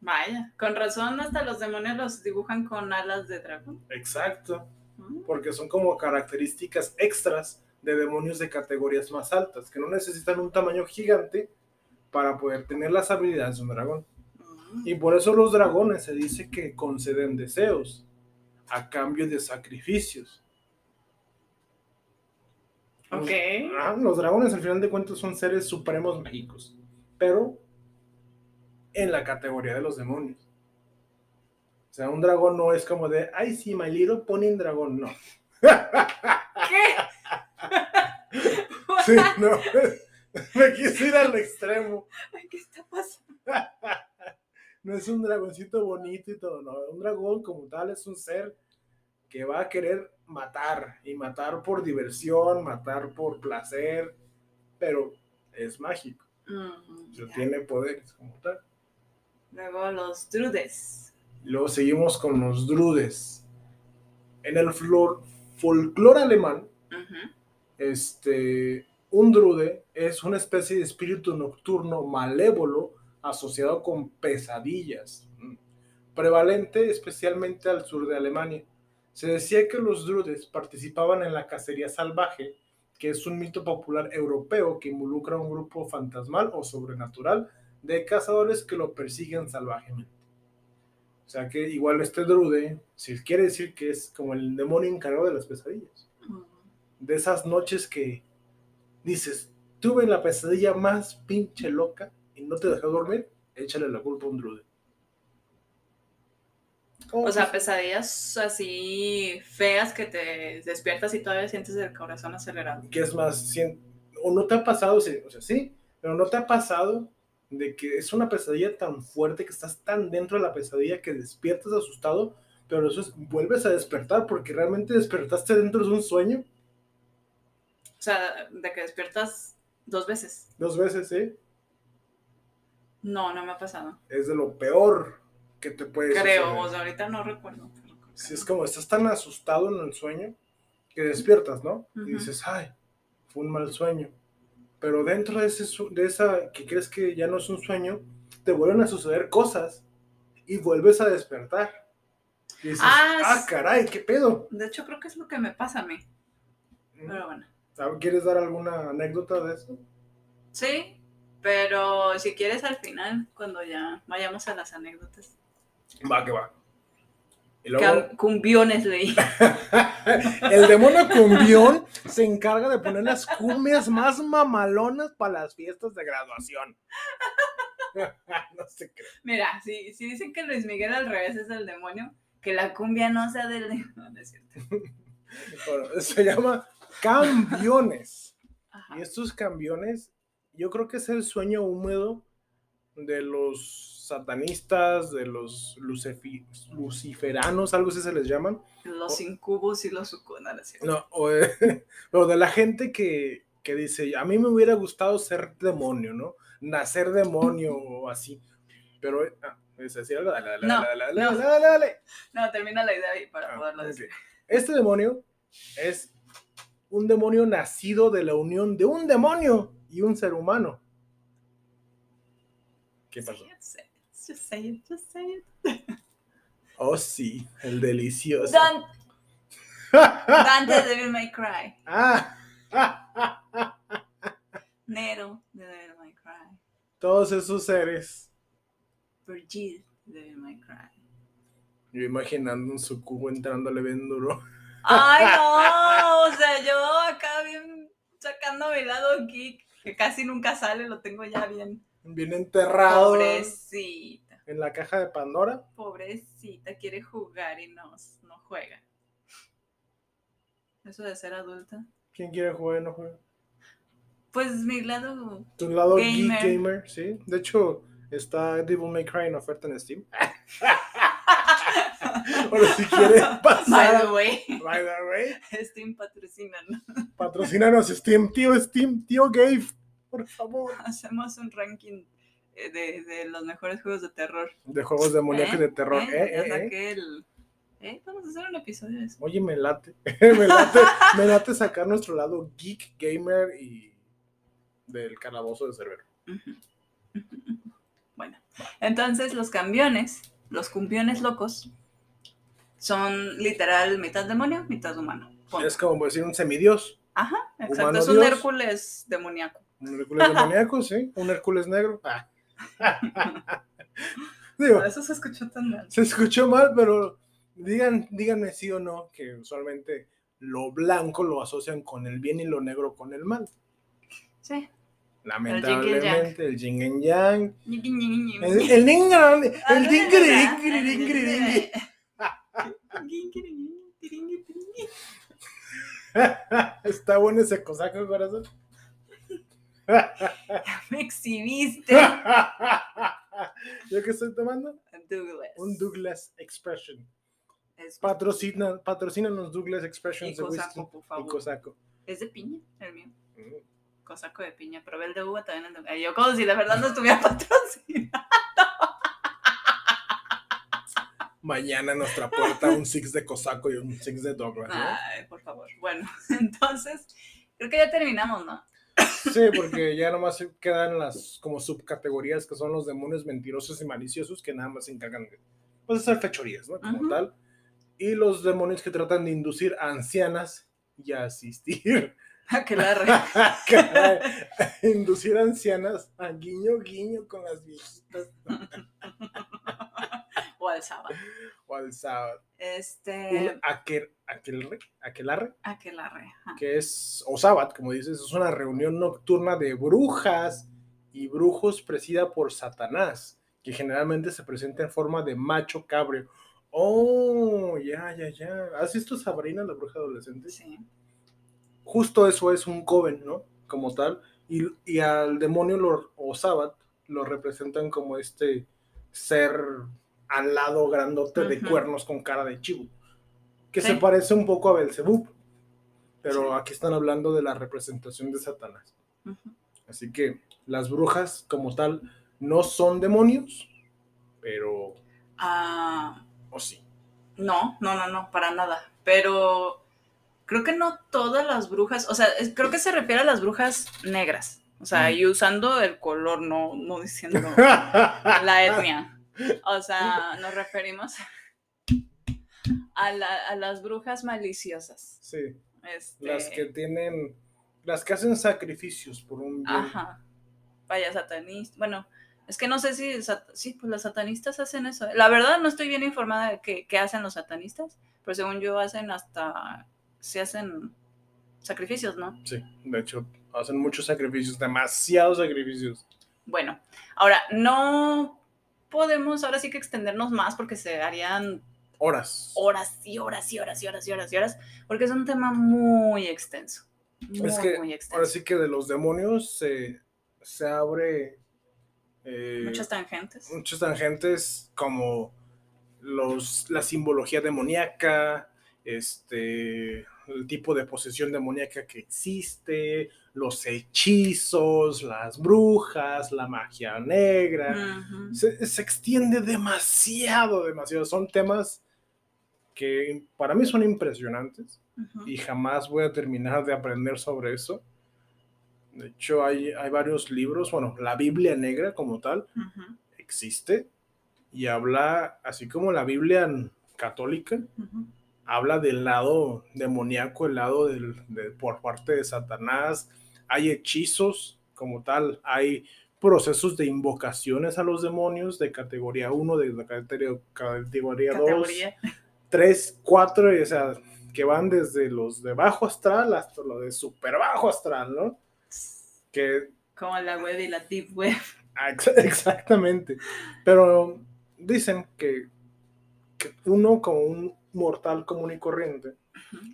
Vaya, con razón hasta los demonios los dibujan con alas de dragón. Exacto, Mm, porque son como características extras de demonios de categorías más altas, que no necesitan un tamaño gigante para poder tener las habilidades de un dragón. mm. Y por eso los dragones se dice que conceden deseos a cambio de sacrificios. Ok. Ah, los dragones al final de cuentas son seres supremos mágicos, pero en la categoría de los demonios. O sea, un dragón no es como de, ay, sí, my little pony dragón, no. ¿Qué? Sí, no. Me quise ir al extremo. Ay, ¿Qué está pasando? No es un dragoncito bonito y todo, no. Un dragón como tal es un ser que va a querer matar y matar por diversión, matar por placer, pero es mágico, Mm, tiene poderes como tal. Luego los drudes. Luego seguimos con los drudes. En el folclore alemán, este, un drude es una especie de espíritu nocturno malévolo asociado con pesadillas, mm, prevalente especialmente al sur de Alemania. Se decía que los drudes participaban en la cacería salvaje, que es un mito popular europeo que involucra a un grupo fantasmal o sobrenatural de cazadores que lo persiguen salvajemente. O sea que igual este drude, si quiere decir que es como el demonio encargado de las pesadillas de esas noches que dices, tuve la pesadilla más pinche loca y no te dejó dormir, échale la culpa a un drude. ¿Cómo O sea, pesadillas así feas que te despiertas y todavía sientes el corazón acelerado. ¿qué es más? ¿O no te ha pasado? Sí, O sea, sí, pero no te ha pasado de que es una pesadilla tan fuerte que estás tan dentro de la pesadilla que despiertas asustado, pero eso es, vuelves a despertar porque realmente despertaste dentro de un sueño O sea, de que despiertas dos veces. dos veces, ¿sí? No, no me ha pasado. Es de lo peor que te puede Creo, suceder. o sea, ahorita no recuerdo. pero creo es como estás tan asustado en el sueño que despiertas, ¿no? Y dices, ay, fue un mal sueño. Pero dentro de, ese, de esa que crees que ya no es un sueño, te vuelven a suceder cosas y vuelves a despertar. Y dices, Ah, ah, caray, ¿qué pedo? De hecho, creo que es lo que me pasa a mí. Pero bueno. ¿Quieres dar alguna anécdota de eso? Sí, pero si quieres al final, cuando ya vayamos a las anécdotas. Va, que va. Y luego, Cam- Cumbiones leí. el demonio cumbión se encarga de poner las cumbias más mamalonas para las fiestas de graduación. no se cree. Mira, si, si dicen que Luis Miguel al revés es el demonio, que la cumbia no sea del demonio. No, es cierto. Bueno, se llama cambiones. Ajá. Y estos cambiones, yo creo que es el sueño húmedo de los satanistas, de los luciferanos, algo así se les llaman. Los incubos y los sucubos. No, o, pero de la gente que, que dice, a mí me hubiera gustado ser demonio, ¿no? Nacer demonio o así. Pero, ah, es así, dale, dale, dale, No, dale, no. termina la idea ahí para Ah, poderlo decir. Este demonio es un demonio nacido de la unión de un demonio y un ser humano. ¿Qué pasó? Just say it, just say it. Oh, sí, el delicioso. Dan- Dante Devil May Cry. Ah, Nero de Devil May Cry. todos esos seres. Brigitte de Devil May Cry. Yo imaginando un sucubo entrándole bien duro. Ay, no, o sea, yo acá bien sacando mi lado geek, que casi nunca sale, lo tengo ya bien. Bien enterrado Pobrecita, en la caja de Pandora. pobrecita, quiere jugar y no, no juega. Eso de ser adulta. ¿Quién quiere jugar y no juega? Pues mi lado. Tu lado geek Gamer. gamer, sí. De hecho, está Devil May Cry en oferta en Steam. Si quieres By pasar. the way, By the way, Steam patrocinan. patrocínanos Steam, tío Steam, tío Gabe, por favor. Hacemos un ranking eh, de, de los mejores juegos de terror. De juegos demoníacos ¿Eh? de terror. ¿Eh? Eh, eh, eh. saqué el- ¿Eh? Vamos a hacer un episodio de eso. Oye, me late. me late. Me late sacar nuestro lado geek gamer y del calabozo de cerebro. Bueno, entonces los cambiones, los cumbiones locos, son literal mitad demonio, mitad humano. Punto. Es como decir un semidios. Ajá, exacto. humano Es un dios. Hércules demoníaco. Un Hércules demoníaco, sí. Un Hércules negro. Ah. Digo, Eso se escuchó tan mal. se escuchó mal, pero digan, díganme sí o no que usualmente lo blanco lo asocian con el bien y lo negro con el mal. Sí. Lamentablemente, el yin yang. Ñiqui, ñiqui, ñiqui. El, el ningrán, el Ah, dingri, ah, dingri, ah, dingri, dingri. Está bueno ese cosaco, corazón. Me exhibiste. ¿Yo qué estoy tomando? Douglas. Un Douglas Expression. Es, Patrocina, patrocínanos Douglas y Expressions de whisky cosaco, por y favor. cosaco. Es de piña, el mío. Mm. Cosaco de piña. Probé el de uva también. El de... Yo como si la verdad no estuviera patrocinado. Mañana en nuestra puerta un six de cosaco y un six de Douglas, ¿no? Ay, por favor. Bueno, entonces, creo que ya terminamos, ¿no? Sí, porque ya nomás quedan las como subcategorías que son los demonios mentirosos y maliciosos que nada más se encargan de pues, hacer fechorías, ¿no? Como Ujú. tal. Y los demonios que tratan de inducir a ancianas y a asistir. Que la a inducir a ancianas a guiño guiño con las viejitas o al sábado. o al sábado. Este. Un aquel, aquelre, aquelarre, A que ajá. es, o sábado, como dices, es una reunión nocturna de brujas y brujos presida por Satanás, que generalmente se presenta en forma de macho cabrio. Oh, ya, ya, ya. ¿Has visto Sabrina, la bruja adolescente? Sí. Justo eso es un coven, ¿no? Como tal. Y, y al demonio lo- o Sabbath lo representan como este ser alado grandote de cuernos con cara de chivo. Que Sí. se parece un poco a Belzebub. Pero Sí. aquí están hablando de la representación de Satanás. Así que las brujas, como tal, no son demonios, pero... Ah, ¿O sí? no, no, no, no, para nada. Pero creo que no todas las brujas, o sea, creo que se refiere a las brujas negras. O sea, Mm. y usando el color, no, no diciendo la etnia. O sea, nos referimos a, la- a las brujas maliciosas. sí, Este, las que tienen, las que hacen sacrificios por un bien. Ajá. Vaya satanista. Bueno, es que no sé si sí, pues los satanistas hacen eso. La verdad no estoy bien informada de qué, qué hacen los satanistas, pero según yo hacen hasta se hacen sacrificios, ¿no? Sí, de hecho, hacen muchos sacrificios, demasiados sacrificios. Bueno, ahora no podemos ahora sí que extendernos más porque se harían Horas. horas y horas y horas y horas y horas y horas, porque es un tema muy extenso. Muy, Es que muy extenso. Ahora sí que de los demonios se, se abre eh, Muchas tangentes. muchas tangentes como los, la simbología demoníaca, este, el tipo de posesión demoníaca que existe, los hechizos, las brujas, la magia negra. Se, se extiende demasiado, demasiado. Son temas que para mí son impresionantes y jamás voy a terminar de aprender sobre eso. De hecho, hay, hay varios libros, bueno, la Biblia negra como tal existe y habla, así como la Biblia católica. Habla del lado demoníaco, el lado del, de- por parte de Satanás. Hay hechizos como tal, hay procesos de invocaciones a los demonios de categoría 1, de categoría, categoría 2, Categoría. 3, 4, o sea, que van desde los de bajo astral hasta los de super bajo astral, ¿no? Que Como la web y la deep web. Ah, ex- Exactamente. Pero dicen que, que uno como un mortal común y corriente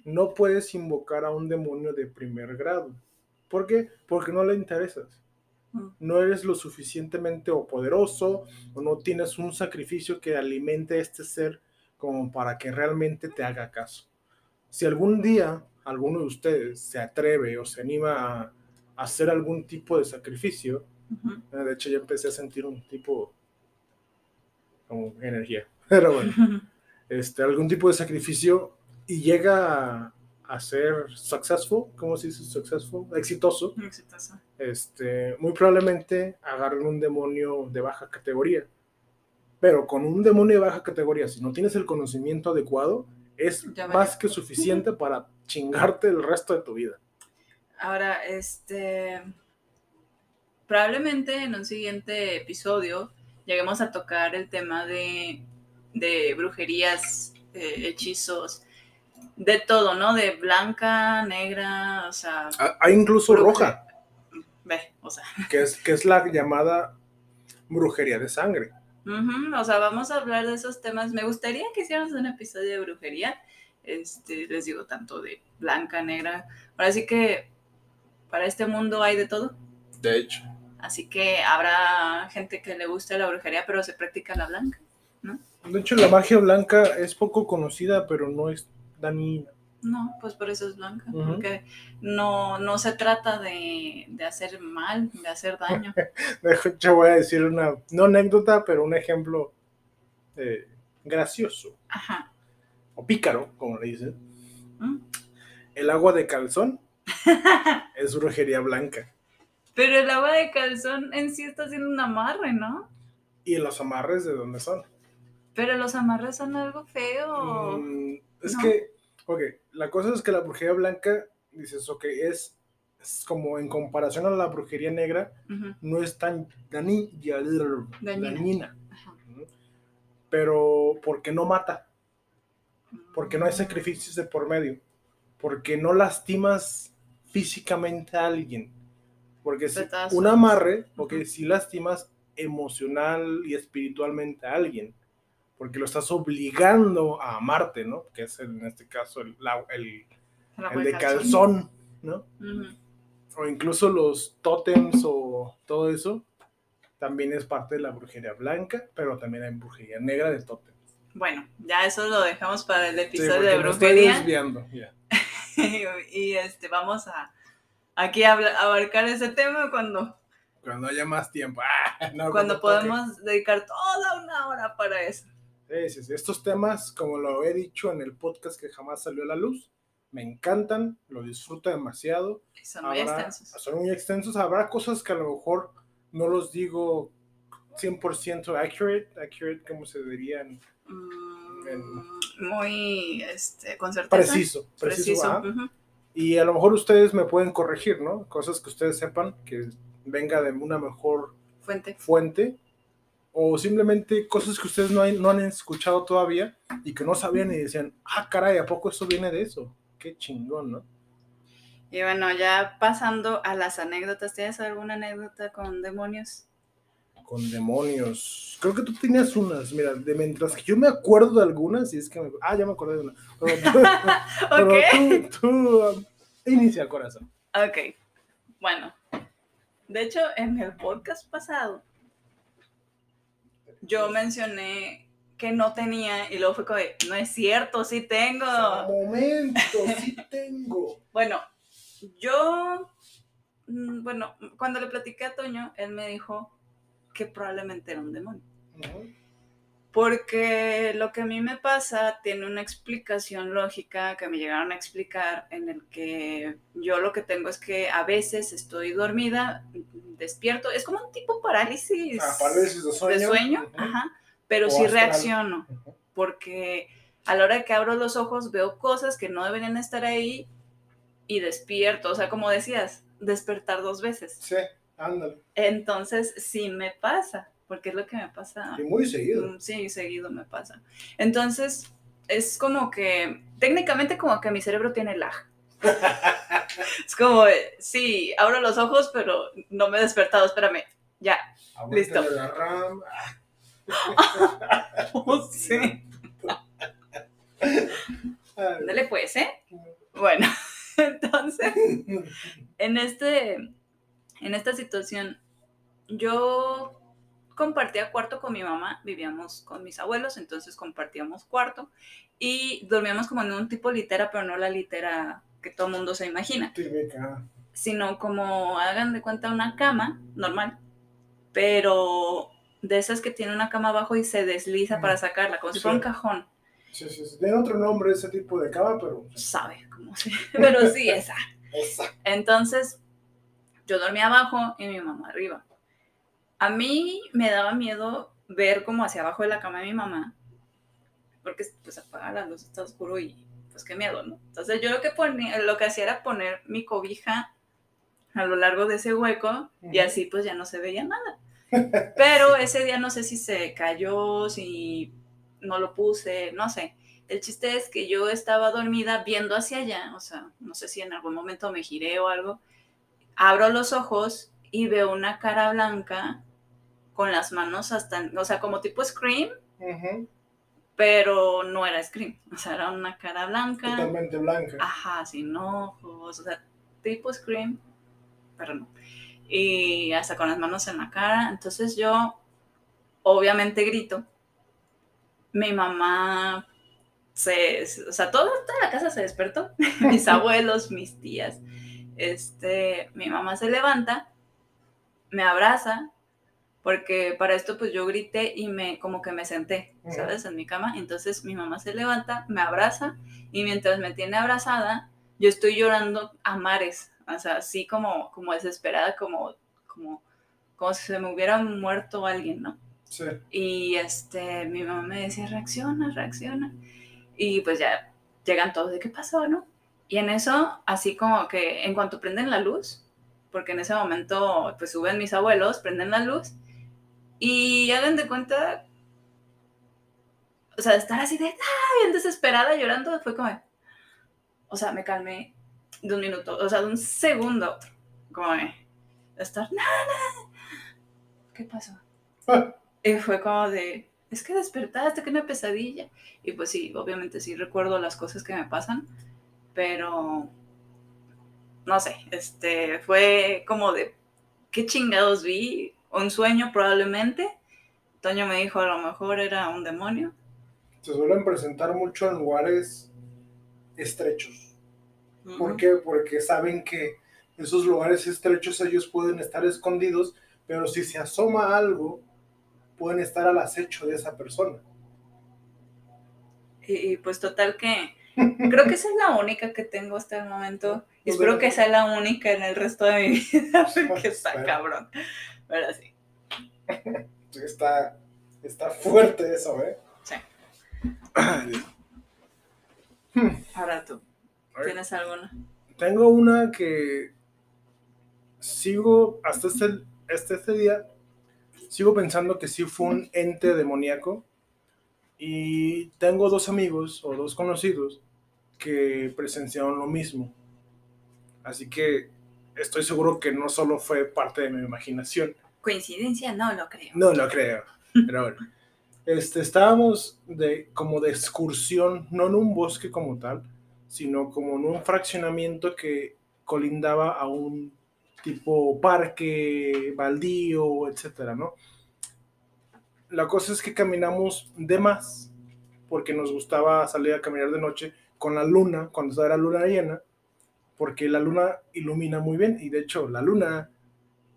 no puedes invocar a un demonio de primer grado. ¿Por qué? Porque no le interesas. Mm. No eres lo suficientemente o poderoso o no tienes un sacrificio que alimente a este ser como para que realmente te haga caso. Si algún día alguno de ustedes se atreve o se anima a hacer algún tipo de sacrificio, Ujú. eh, De hecho, ya empecé a sentir un tipo como energía. Pero bueno, este, algún tipo de sacrificio y llega a, a ser successful, ¿cómo se dice successful? Exitoso. Exitoso. Este, muy probablemente agarren un demonio de baja categoría. Pero con un demonio de baja categoría, si no tienes el conocimiento adecuado, es más que suficiente para chingarte el resto de tu vida. Ahora, este. Probablemente en un siguiente episodio lleguemos a tocar el tema de, de brujerías, eh, hechizos, de todo, ¿no? De blanca, negra, o sea, Ah, Hay incluso roja. ve, o sea, que es, que es la llamada brujería de sangre. o sea, vamos a hablar de esos temas. Me gustaría que hiciéramos un episodio de brujería, este, les digo, tanto de blanca, negra. Ahora sí que para este mundo hay de todo. De hecho. Así que habrá gente que le guste la brujería, pero se practica la blanca. De hecho, la magia blanca es poco conocida, pero no es dañina. No, pues por eso es blanca, porque no, no se trata de, de hacer mal, de hacer daño. De hecho, voy a decir una, no anécdota, pero un ejemplo eh, gracioso. Ajá. O pícaro, como le dicen. ¿Mm? El agua de calzón es brujería blanca. Pero el agua de calzón en sí está haciendo un amarre, ¿no? ¿Y los amarres de dónde son? Pero los amarres son algo feo. Mm, es no. que, ok, la cosa es que la brujería blanca, dices, ok, es, es como en comparación a la brujería negra, no es tan Dañina. Pero porque no mata, porque no hay sacrificios de por medio, porque no lastimas físicamente a alguien. Porque si un amarre, ok, Ujú. si lastimas emocional y espiritualmente a alguien, porque lo estás obligando a amarte, ¿no? Que es el- en este caso el, la- el- El de calzón, ¿no? O incluso los tótems o todo eso, también es parte de la brujería blanca, pero también hay brujería negra de tótems. Bueno, ya eso lo dejamos para el episodio de me estoy brujería. desviando, ya. y este, vamos a aquí a abarcar ese tema cuando, Cuando haya más tiempo. Ah, no, Cuando podemos dedicar toda una hora para eso. Sí. Estos temas, como lo he dicho en el podcast que jamás salió a la luz, me encantan, lo disfruto demasiado. Son muy extensos. Son muy extensos. Habrá cosas que a lo mejor no los digo 100% accurate, accurate, como se dirían? Mm, muy este, con certeza. Preciso, preciso. Y a lo mejor ustedes me pueden corregir, ¿no? Cosas que ustedes sepan que venga de una mejor Fuente. fuente o simplemente cosas que ustedes no, hay- no han escuchado todavía y que no sabían y decían, ah, caray, ¿a poco eso viene de eso? Qué chingón, ¿no? Y bueno, ya pasando a las anécdotas, ¿tienes alguna anécdota con demonios? Con demonios. Creo que tú tenías unas, mira, de mientras que yo me acuerdo de algunas, y es que me... Ah, ya me acordé de una. Pero, tú- pero Ok. tú, tú, um, inicia, corazón. Ok. Bueno, de hecho, en el podcast pasado, yo mencioné que no tenía y luego fue como, no es cierto, sí tengo. momento, sí tengo. Bueno, yo, mm, bueno, cuando le platiqué a Toño, él me dijo que probablemente era un demonio. Porque lo que a mí me pasa tiene una explicación lógica que me llegaron a explicar en el que yo lo que tengo es que a veces estoy dormida, despierto, es como un tipo parálisis, Ah, parálisis de sueño. de sueño, ajá, pero O sí astral. reacciono, porque a la hora que abro los ojos veo cosas que no deberían estar ahí y despierto, o sea, como decías, despertar dos veces. Sí, ándale. Entonces sí me pasa, porque es lo que me pasa Y muy seguido. Mm, Sí, seguido me pasa. Entonces, es como que, técnicamente como que mi cerebro tiene lag. es como, sí, abro los ojos, pero no me he despertado, espérame, ya. Aguántale listo. la RAM. sí. Ay. Dale pues, ¿eh? Bueno, entonces, en, este, en esta situación, yo compartía cuarto con mi mamá, vivíamos con mis abuelos, entonces compartíamos cuarto y dormíamos como en un tipo litera, pero no la litera que todo mundo se imagina, Típica. sino como hagan de cuenta una cama normal, pero de esas que tiene una cama abajo y se desliza para sacarla, como si fuera un cajón, Sí, sí, sí. Tiene otro nombre ese tipo de cama, pero. sabe cómo se... Pero sí, esa. Esa. Entonces, yo dormía abajo y mi mamá arriba. A mí me daba miedo ver como hacia abajo de la cama de mi mamá, porque pues apaga la luz, está oscuro y pues qué miedo, ¿no? Entonces yo lo que ponía, lo que hacía era poner mi cobija a lo largo de ese hueco y así pues ya no se veía nada. Pero ese día no sé si se cayó, si no lo puse, no sé. El chiste es que yo estaba dormida viendo hacia allá, o sea, no sé si en algún momento me giré o algo. Abro los ojos y veo una cara blanca con las manos hasta, o sea, como tipo Scream, pero no era Scream, o sea, era una cara blanca. Totalmente blanca. Ajá, sin ojos, o sea, tipo Scream, pero no. Y hasta con las manos en la cara. Entonces yo, obviamente, grito. Mi mamá se, o sea, toda, toda la casa se despertó. mis abuelos, mis tías. Este, mi mamá se levanta, me abraza, porque para esto pues yo grité y me, como que me senté. ¿sabes? En mi cama. Entonces mi mamá se levanta, me abraza y mientras me tiene abrazada, yo estoy llorando a mares, o sea, así como, como desesperada, como, como, como si se me hubiera muerto alguien, ¿no? Sí. Y este, mi mamá me decía, reacciona, reacciona. Y pues ya llegan todos de qué pasó, ¿no? Y en eso, así como que en cuanto prenden la luz, porque en ese momento pues suben mis abuelos, prenden la luz y hagan de cuenta, o sea, estar así de, "Ah", bien desesperada, llorando, fue como, o sea, me calmé de un minuto, o sea, de un segundo a otro, como de estar, nada, ¿qué pasó? Y fue como de, es que despertaste, que una pesadilla. Y pues sí, obviamente sí recuerdo las cosas que me pasan, pero no sé, este fue como de, ¿qué chingados vi? Un sueño probablemente. Toño me dijo, a lo mejor era un demonio. Se suelen presentar mucho en lugares estrechos. ¿Por qué? Porque saben que esos lugares estrechos ellos pueden estar escondidos pero si se asoma algo, pueden estar al acecho de esa persona. Y, y pues total que creo que esa es la única que tengo hasta el momento. Y espero que sea la única en el resto de mi vida, porque está cabrón. Pero sí, Está, está fuerte eso, ¿eh? sí. Ahora tú, ¿tienes alguna? Tengo una que sigo hasta este, hasta este día, sigo pensando que sí fue un ente demoníaco. Y tengo dos amigos o dos conocidos que presenciaron lo mismo. Así que estoy seguro que no solo fue parte de mi imaginación. Coincidencia, no lo creo. No lo creo. Pero bueno. Este, estábamos de, como de excursión, no en un bosque como tal, sino como en un fraccionamiento que colindaba a un tipo parque, baldío, etcétera, ¿no? La cosa es que caminamos de más, porque nos gustaba salir a caminar de noche con la luna, cuando era luna llena, porque la luna ilumina muy bien, y de hecho la luna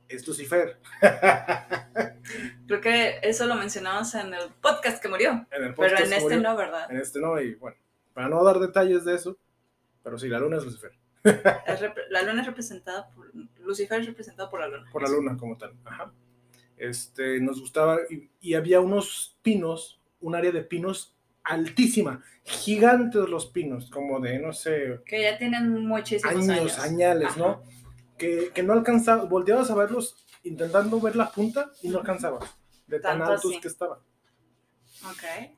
es Lucifer. Creo que eso lo mencionamos en el podcast que murió. En el Pero podcast en este murió. no, ¿verdad? En este no, y bueno, para no dar detalles de eso, pero sí, la luna es Lucifer, la luna es representada por. Lucifer es representado por la luna. por la luna como tal. Ajá. Este, nos gustaba, y, y había unos pinos, un área de pinos altísima, gigantes los pinos, como de, no sé, Que ya tienen muchísimos años, años. añales, Ajá. ¿no? Que, que no alcanzaba, volteabas a verlos intentando ver la punta y no alcanzabas, de tan altos que estaban. Ok.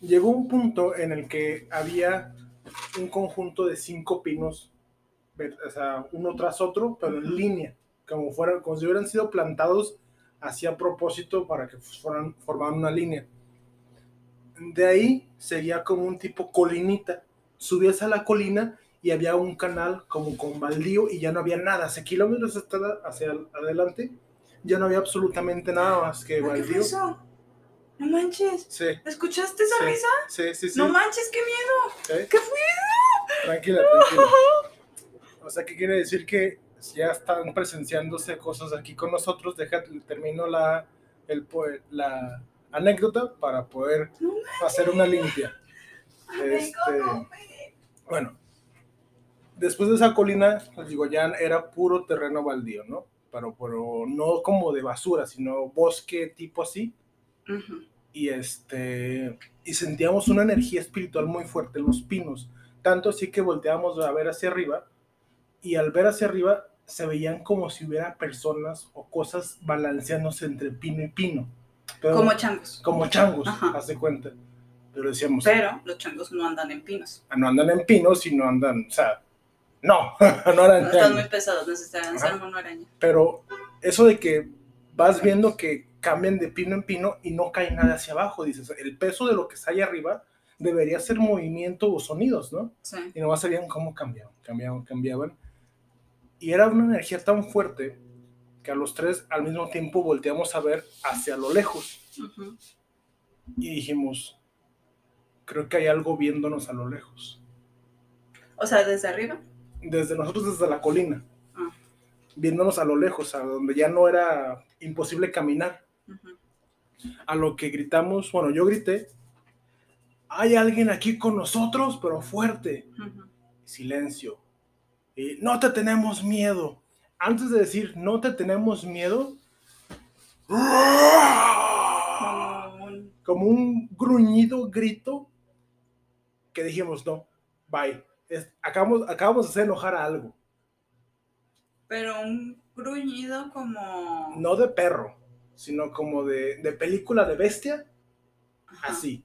llegó un punto en el que había un conjunto de cinco pinos, o sea, uno tras otro, pero en línea, como, fueran, como si hubieran sido plantados hacia propósito para que fueran, formaran una línea. De ahí seguía como un tipo colinita. Subías a la colina y había un canal como con baldío y ya no había nada. Hace kilómetros hasta hacia adelante ya no había absolutamente nada más que Ay, ¿Qué fue baldío. No manches. Sí, ¿Escuchaste esa Sí. risa? sí, sí, sí. No manches, qué miedo. ¿Eh? ¿Qué fue? Tranquila, tranquila. O sea, ¿qué quiere decir? Que ya están presenciándose cosas aquí con nosotros. Deja, termino la, el, la anécdota para poder hacer una limpia. Este, bueno, después de esa colina, ya era puro terreno baldío, ¿no? Pero, pero no como de basura, sino bosque tipo así. Y este y sentíamos una energía espiritual muy fuerte en los pinos tanto así que volteábamos a ver hacia arriba y al ver hacia arriba se veían como si hubiera personas o cosas balanceándose entre pino y pino Pero- Como changos. como changos Ajá. hace cuenta pero decíamos Pero los changos no andan en pinos. no andan en pinos sino andan o sea no no eran No están muy pesados, necesitan ser monoaraña. pero eso de que vas viendo que cambian de pino en pino y no cae nada hacia abajo, dices, el peso de lo que está ahí arriba debería ser movimiento o sonidos, ¿no? Sí. Y nomás sabían cómo cambiaban, cambiaban, cambiaban. Y era una energía tan fuerte que a los tres al mismo tiempo volteamos a ver hacia lo lejos y dijimos, creo que hay algo viéndonos a lo lejos. O sea, desde arriba. Desde nosotros, desde la colina, Ah. viéndonos a lo lejos, a donde ya no era imposible caminar. A lo que gritamos, bueno, yo grité, hay alguien aquí con nosotros, pero fuerte. Silencio. Y no te tenemos miedo. Antes de decir no te tenemos miedo, Como un- gruñido grito que dijimos, no, bye. Es- acabamos, acabamos de hacer enojar a algo. Pero un gruñido como. No de perro, sino como de, de película de bestia, Ajá. así.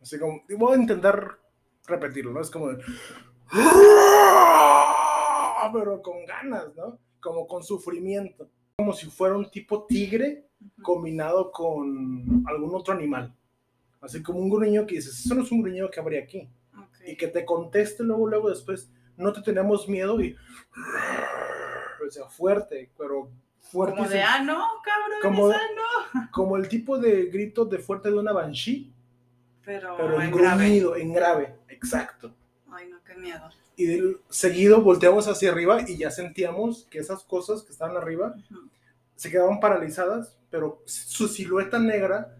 Así como, voy a intentar repetirlo, ¿no? Es como de... Pero con ganas, ¿no? Como con sufrimiento. Como si fuera un tipo tigre combinado con algún otro animal. Así como un gruñido que dices, eso no es un gruñido que habría aquí. Ok. Y que te conteste luego, luego después, no te tenemos miedo y... O sea, fuerte, pero fuerte. Como de, ah, no, cabrón, Como- esa no. como el tipo de grito de fuerte de una banshee, Pero, pero en en grave. gruñido, en grave, exacto. Ay, no, qué miedo. Y de- seguido volteamos hacia arriba y ya sentíamos que esas cosas que estaban arriba se quedaban paralizadas, pero su silueta negra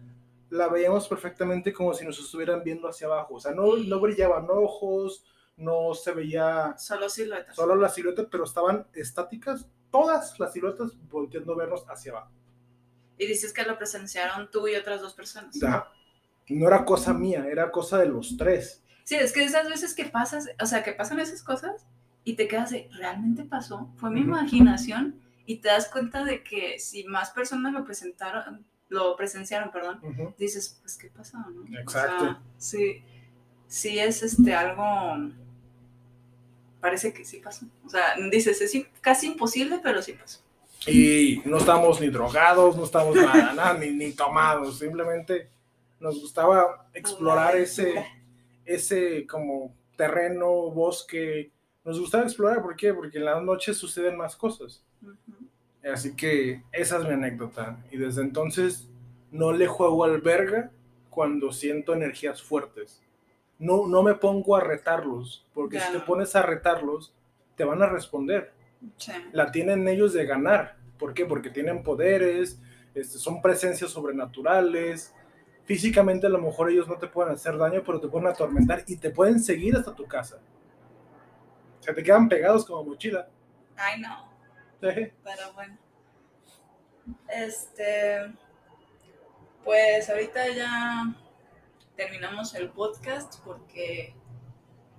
la veíamos perfectamente como si nos estuvieran viendo hacia abajo. O sea, no, no brillaban ojos, no se veía Solo siluetas. solo la silueta, pero estaban estáticas, todas las siluetas volteando a vernos hacia abajo. Y dices que lo presenciaron tú y otras dos personas. Ajá. No era cosa mía, era cosa de los tres. Sí, es que esas veces que pasas, o sea, que pasan esas cosas y te quedas de, ¿realmente pasó? Fue mi imaginación y te das cuenta de que si más personas lo presentaron, lo presenciaron, perdón, dices, pues, ¿qué pasó? no? O Exacto. sea, sí, sí es este algo, parece que sí pasó. O sea, dices, es casi imposible, pero sí pasó. Y no estamos ni drogados, no estamos nada, nada, ni, ni tomados, simplemente nos gustaba explorar ese. Ese como terreno, bosque. Nos gustaba explorar, ¿por qué? Porque en las noches suceden más cosas. Así que esa es mi anécdota. Y desde entonces no le juego al verga cuando siento energías fuertes. No, no me pongo a retarlos, porque si te pones a retarlos, te van a responder. Sí. La tienen ellos de ganar. ¿Por qué? Porque tienen poderes, este, son presencias sobrenaturales. Físicamente a lo mejor ellos no te pueden hacer daño, pero te pueden atormentar y te pueden seguir hasta tu casa. O sea, te quedan pegados como mochila. Ay, no. Pero bueno. Este. Pues ahorita ya terminamos el podcast porque.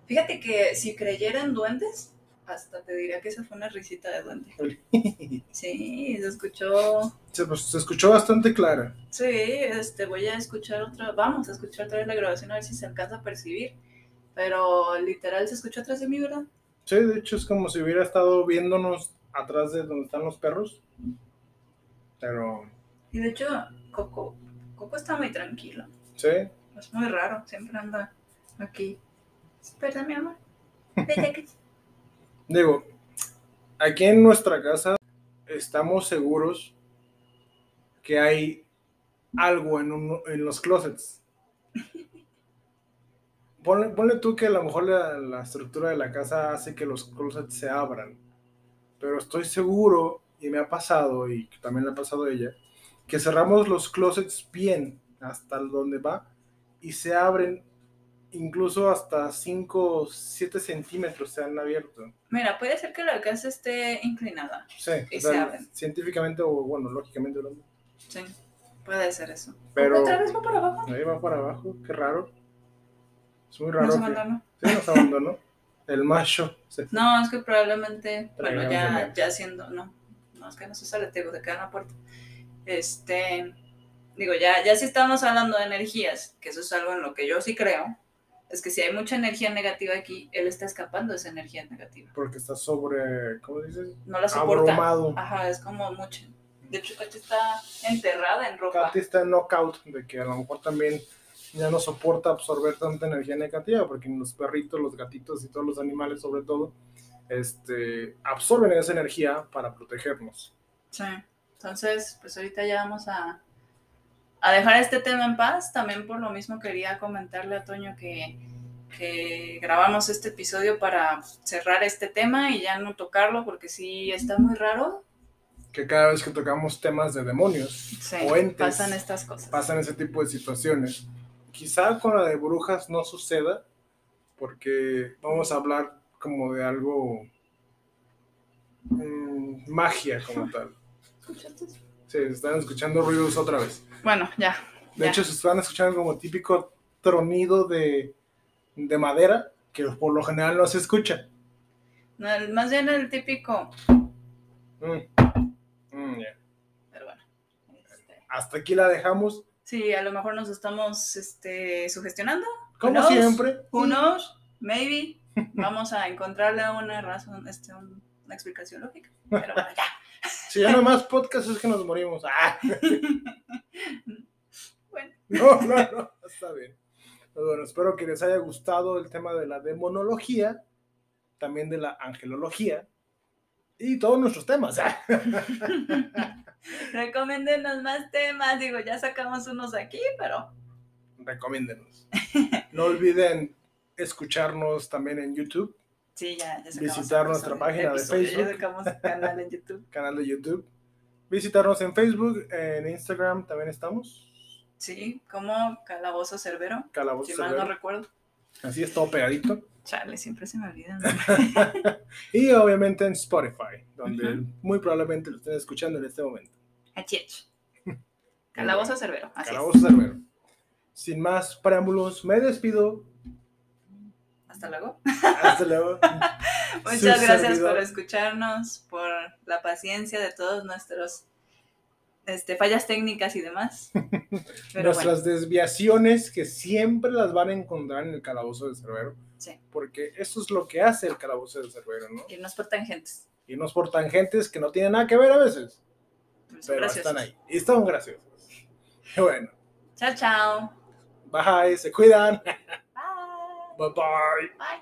Fíjate que si creyera en duendes, hasta te diría que esa fue una risita de duende. Sí, se escuchó. Se, pues, se escuchó bastante clara. Sí, este, voy a escuchar otra. Vamos a escuchar otra vez la grabación a ver si se alcanza a percibir. Pero literal se escuchó atrás de mí, ¿verdad? Sí, de hecho es como si hubiera estado viéndonos atrás de donde están los perros. Pero, Y de hecho, Coco. Coco está muy tranquilo. sí, Es muy raro, siempre anda aquí. Espera, mi amor. Vete que- digo, aquí en nuestra casa estamos seguros que hay algo en, en los closets. Ponle, ponle tú que a lo mejor la, la estructura de la casa hace que los closets se abran. Pero estoy seguro, y me ha pasado, y también le ha pasado a ella, que cerramos los closets bien hasta donde va y se abren incluso hasta 5 7 centímetros se han abierto. Mira, puede ser que la casa esté inclinada. Sí, Y se abren. científicamente o bueno, lógicamente hablando. Sí, puede ser eso. Pero ¿Otra vez va para abajo? ahí va para abajo, qué raro. Es muy raro se que abandonó. sí, nos abandonó. El macho. No, es que probablemente, bueno, Traigamos ya, dinero. ya siendo, no, no, es que no se sale, te digo, te queda en la puerta. Este, digo, ya, ya si estamos hablando de energías, que eso es algo en lo que yo sí creo, es que si hay mucha energía negativa aquí, él está escapando de esa energía negativa. Porque está sobre, ¿cómo dices? No la soporta. Abrumado. Ajá, es como mucho. De hecho, Katy está enterrada en ropa. Katy está en knockout de que a lo mejor también ya no soporta absorber tanta energía negativa, porque los perritos, los gatitos y todos los animales sobre todo, este, absorben esa energía para protegernos. Sí. Entonces, pues ahorita ya vamos a, a dejar este tema en paz. También por lo mismo quería comentarle a Toño que, que grabamos este episodio para cerrar este tema y ya no tocarlo porque sí está muy raro. Que cada vez que tocamos temas de demonios Sí, o entes, pasan estas cosas. pasan ese tipo de situaciones. Quizá con la de brujas no suceda, porque vamos a hablar como de algo mm, magia como tal. Sí, están escuchando ruidos otra vez. Bueno, ya. De ya. hecho, se están escuchando como típico tronido de, de madera, que por lo general no se escucha. No, el- más bien el típico. Mm. Mm, ya. Pero bueno. este, Hasta aquí la dejamos, sí, a lo mejor nos estamos este, sugestionando. como knows? siempre. Who knows? Maybe. Vamos a encontrarle una razón, este, un- una explicación lógica. Pero bueno, ya. Si ya no hay más podcast es que nos morimos. Ah. Bueno, No, no, no, está bien. Pues bueno, espero que les haya gustado el tema de la demonología, también de la angelología y todos nuestros temas. ah. recomiéndenos más temas. Digo, ya sacamos unos aquí, pero Recomiéndenos. No olviden escucharnos también en YouTube, Sí, ya, ya Visitar nuestra página de Facebook. Ya sacamos canal en YouTube. canal de YouTube. Visitarnos en Facebook, en Instagram también estamos. Sí, como Calabozo Cerbero, Calabozo si mal no Cerbero. recuerdo. Así es, todo pegadito. Chale, siempre se me olvida. y obviamente en Spotify, donde muy probablemente lo estén escuchando en este momento. Achiech. Calabozo Cerbero, así Calabozo Cerbero. Sin más preámbulos, me despido. Hasta luego. Hasta luego. Muchas Su gracias servidor. por escucharnos, por la paciencia de todos nuestros este, fallas técnicas y demás. Pero Nuestras desviaciones que siempre las van a encontrar en el calabozo de Cerbero. Sí. Porque eso es lo que hace el calabozo de Cerbero, ¿no? bueno, irnos por tangentes. Irnos por tangentes que no tienen nada que ver a veces, Pues, pero graciosos. están ahí. Y están graciosos. Bueno, Chao, chao. bye, se cuidan. Bye. Bye bye. Bye.